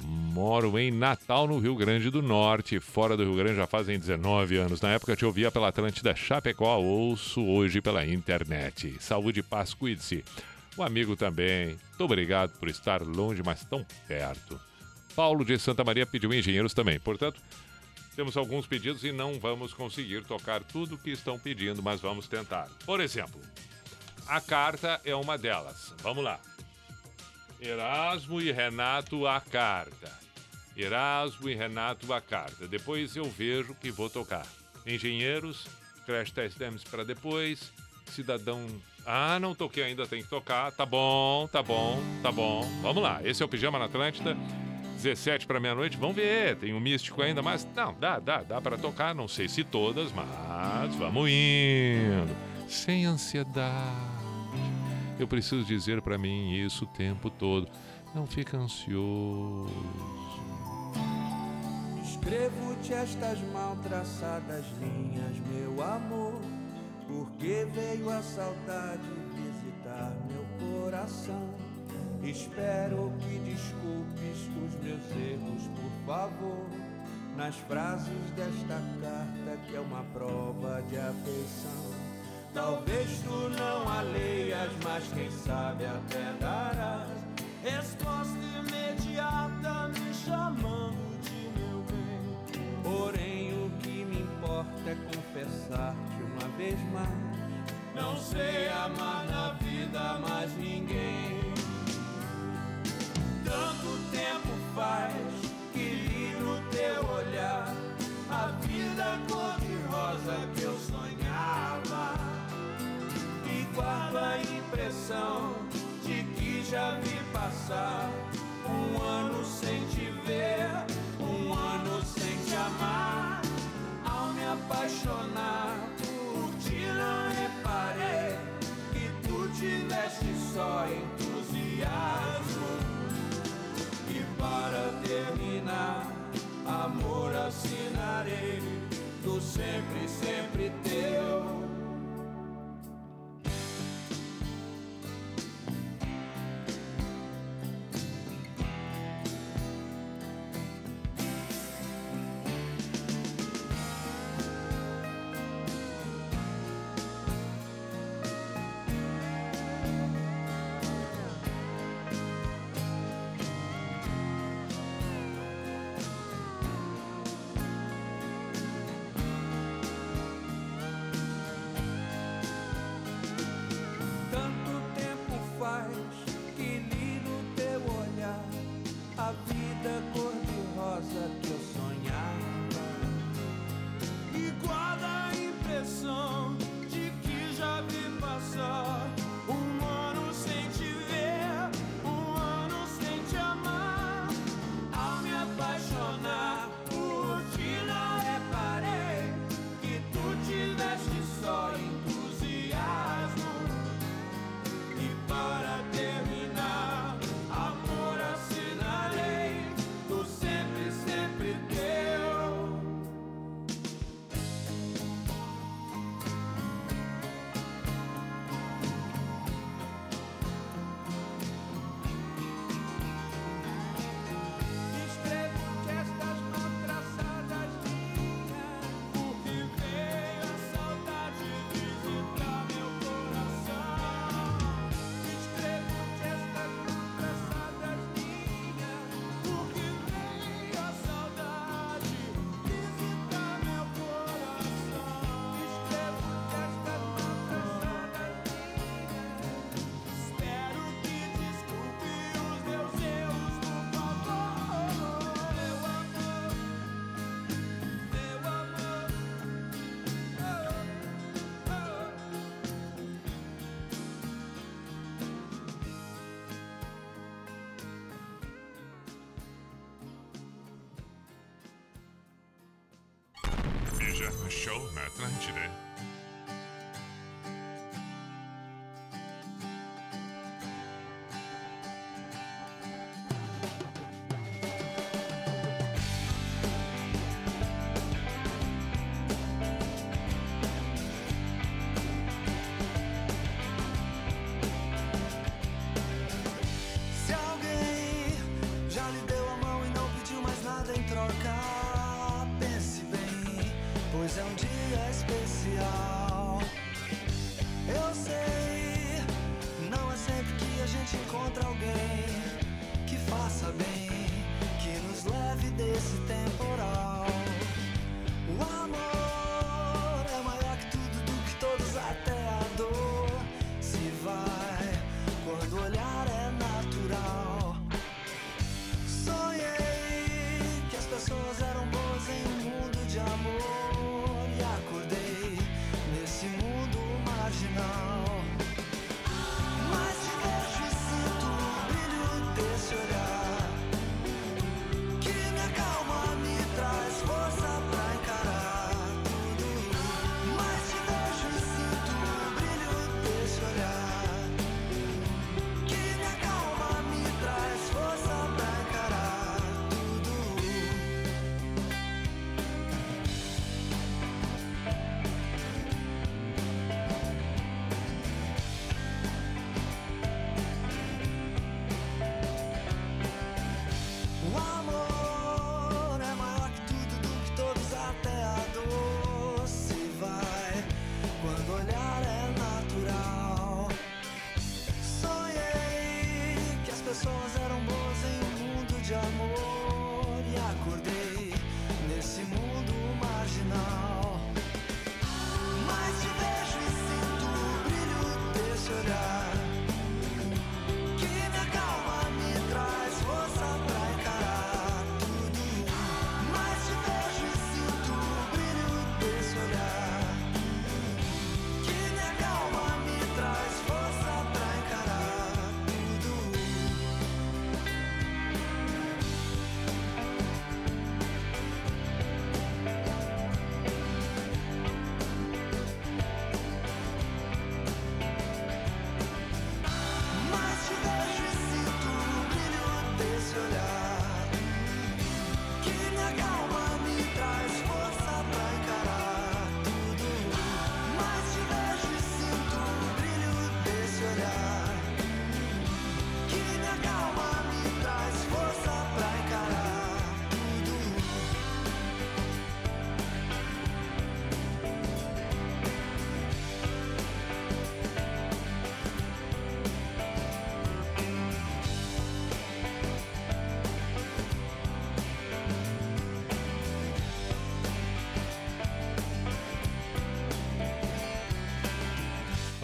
Moro em Natal, no Rio Grande do Norte. Fora do Rio Grande já fazem 19 anos. Na época te ouvia pela Atlântida Chapecó, ouço hoje pela internet. Saúde e paz, cuide-se. O amigo também. Muito obrigado por estar longe, mas tão perto. Paulo de Santa Maria pediu engenheiros também. Portanto, temos alguns pedidos e não vamos conseguir tocar tudo que estão pedindo, mas vamos tentar. Por exemplo, a carta é uma delas. Vamos lá. Erasmo e Renato a carta. Erasmo e Renato a carta. Depois eu vejo que vou tocar. Engenheiros, Crash Test Dams para depois. Cidadão. Ah, não toquei ainda, tem que tocar. Tá bom, tá bom, tá bom. Vamos lá. Esse é o Pijama na Atlântida. 17 para meia-noite. Vamos ver. Tem um místico ainda, mas não, dá, dá, dá para tocar. Não sei se todas, mas vamos indo. Sem ansiedade. Eu preciso dizer para mim isso o tempo todo. Não fica ansioso. Escrevo-te estas mal traçadas linhas, meu amor, porque veio a saudade visitar meu coração. Espero que desculpes os meus erros, por favor, nas frases desta carta que é uma prova de afeição. Talvez tu não a leias, mas quem sabe até darás resposta imediata me chamando de meu bem. Porém, o que me importa é confessar-te uma vez mais. Não sei amar na vida mais ninguém. Tanto tempo faz que li no teu olhar guardo a impressão de que já vi passar um ano sem te ver, um ano sem te amar. Ao me apaixonar por ti, não reparei que tu tiveste só entusiasmo. E para terminar, amor assinarei do sempre, sempre teu.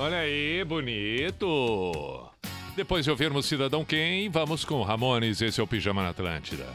Olha aí, bonito. Depois de ouvirmos Cidadão Quem, vamos com Ramones. Esse é o Pijama na Atlântida.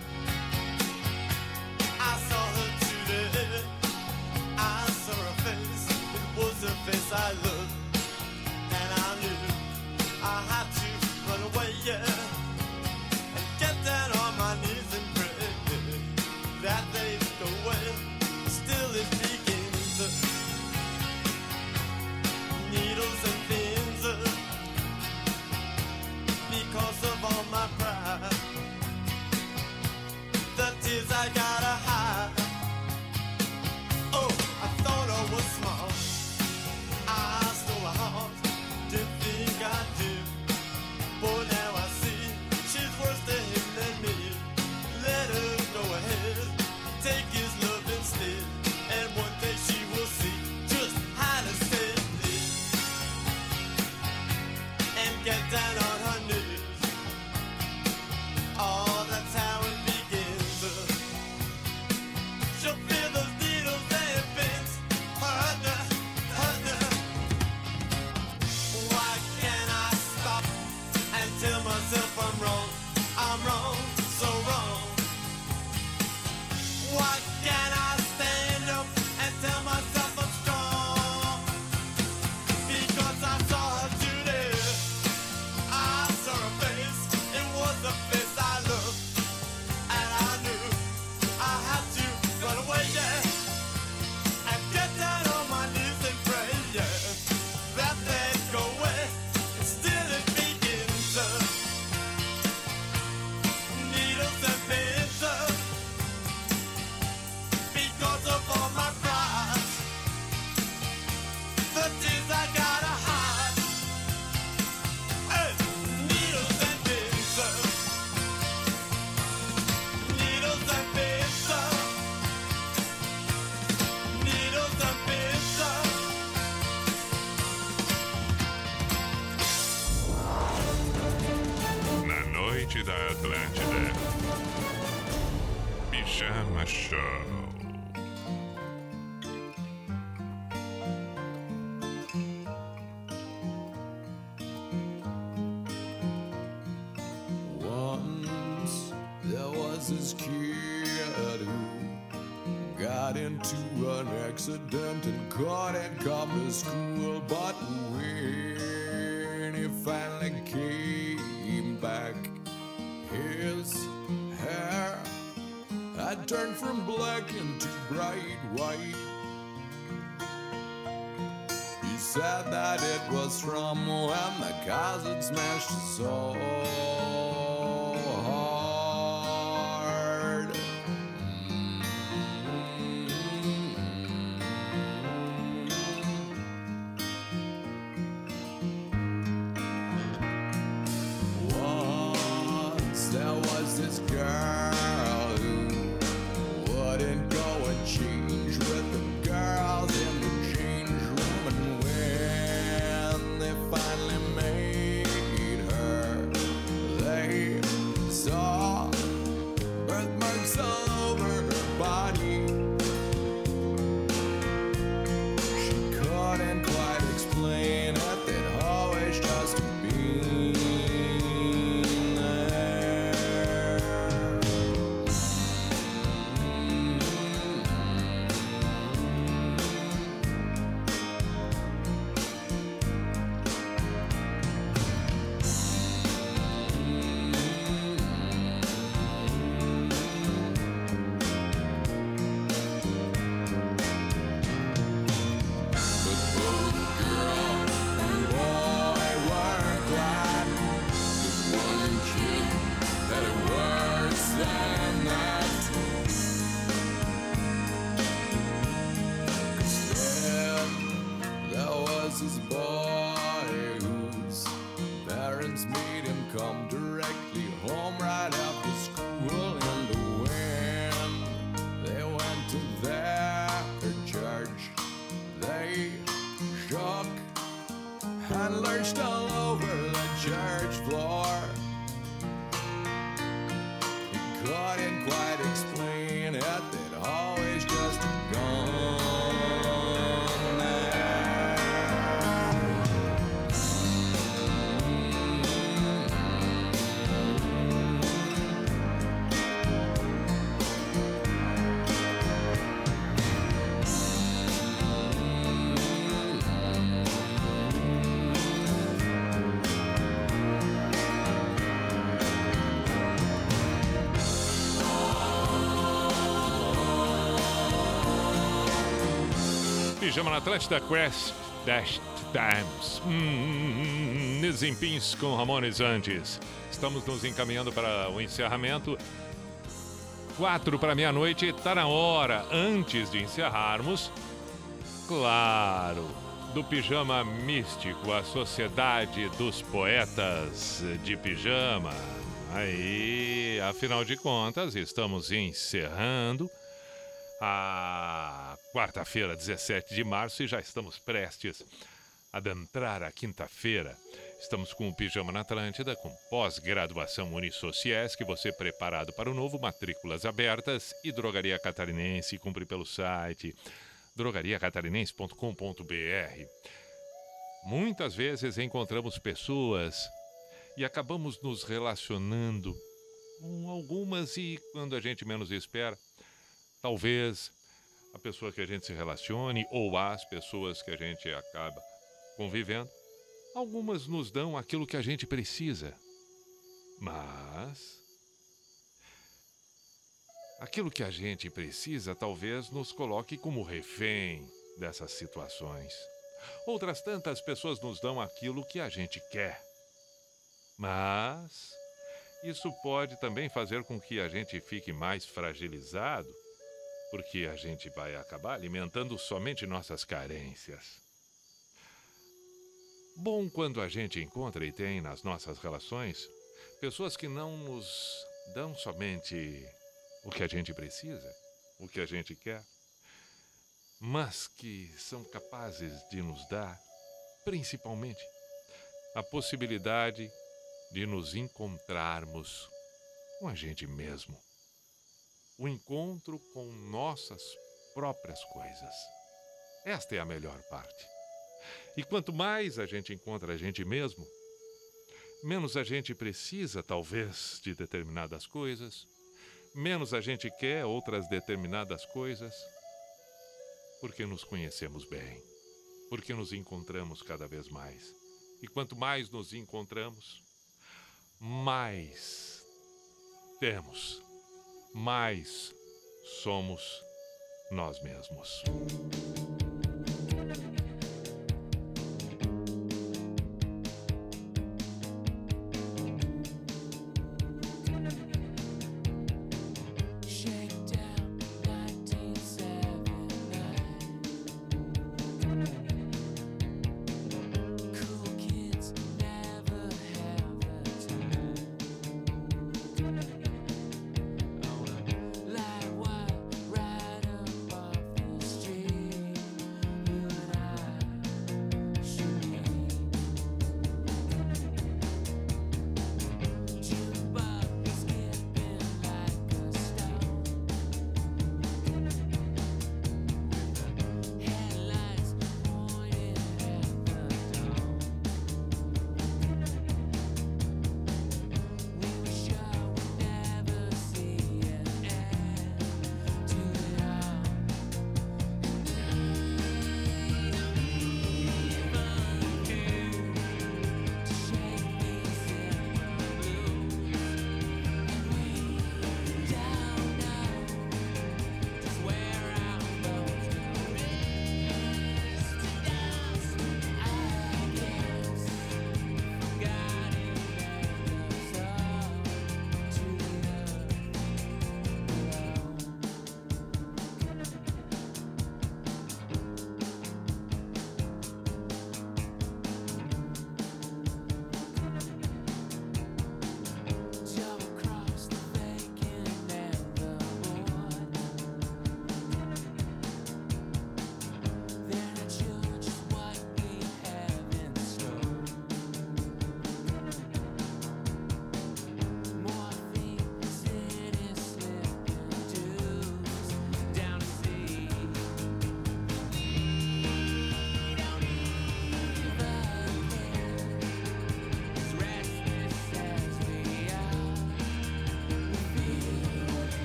because of couldn't come to school. But when he finally came back, his hair had turned from black into bright white. He said that it was from when the had smashed so hard. Pijama na Atlântida Quest Dash Times. Hum, com Ramones antes. Estamos nos encaminhando para o encerramento. Quatro para meia-noite, está na hora, antes de encerrarmos. Claro, do Pijama Místico, a Sociedade dos Poetas de Pijama. Aí, afinal de contas, estamos encerrando a quarta-feira, 17 de março, e já estamos prestes a adentrar a quinta-feira. Estamos com o Pijama na Atlântida, com pós-graduação Unisociesc, você preparado para o novo, matrículas abertas e Drogaria Catarinense, cumpre pelo site drogariacatarinense.com.br. Muitas vezes encontramos pessoas e acabamos nos relacionando com algumas e quando a gente menos espera, talvez a pessoa que a gente se relacione ou as pessoas que a gente acaba convivendo, algumas nos dão aquilo que a gente precisa. Mas aquilo que a gente precisa talvez nos coloque como refém dessas situações. Outras tantas pessoas nos dão aquilo que a gente quer. Mas isso pode também fazer com que a gente fique mais fragilizado, porque a gente vai acabar alimentando somente nossas carências. Bom quando a gente encontra e tem nas nossas relações pessoas que não nos dão somente o que a gente precisa, o que a gente quer, mas que são capazes de nos dar, principalmente, a possibilidade de nos encontrarmos com a gente mesmo. O encontro com nossas próprias coisas. Esta é a melhor parte. E quanto mais a gente encontra a gente mesmo, menos a gente precisa, talvez, de determinadas coisas, menos a gente quer outras determinadas coisas, porque nos conhecemos bem, porque nos encontramos cada vez mais. E quanto mais nos encontramos, mais temos, mais somos nós mesmos.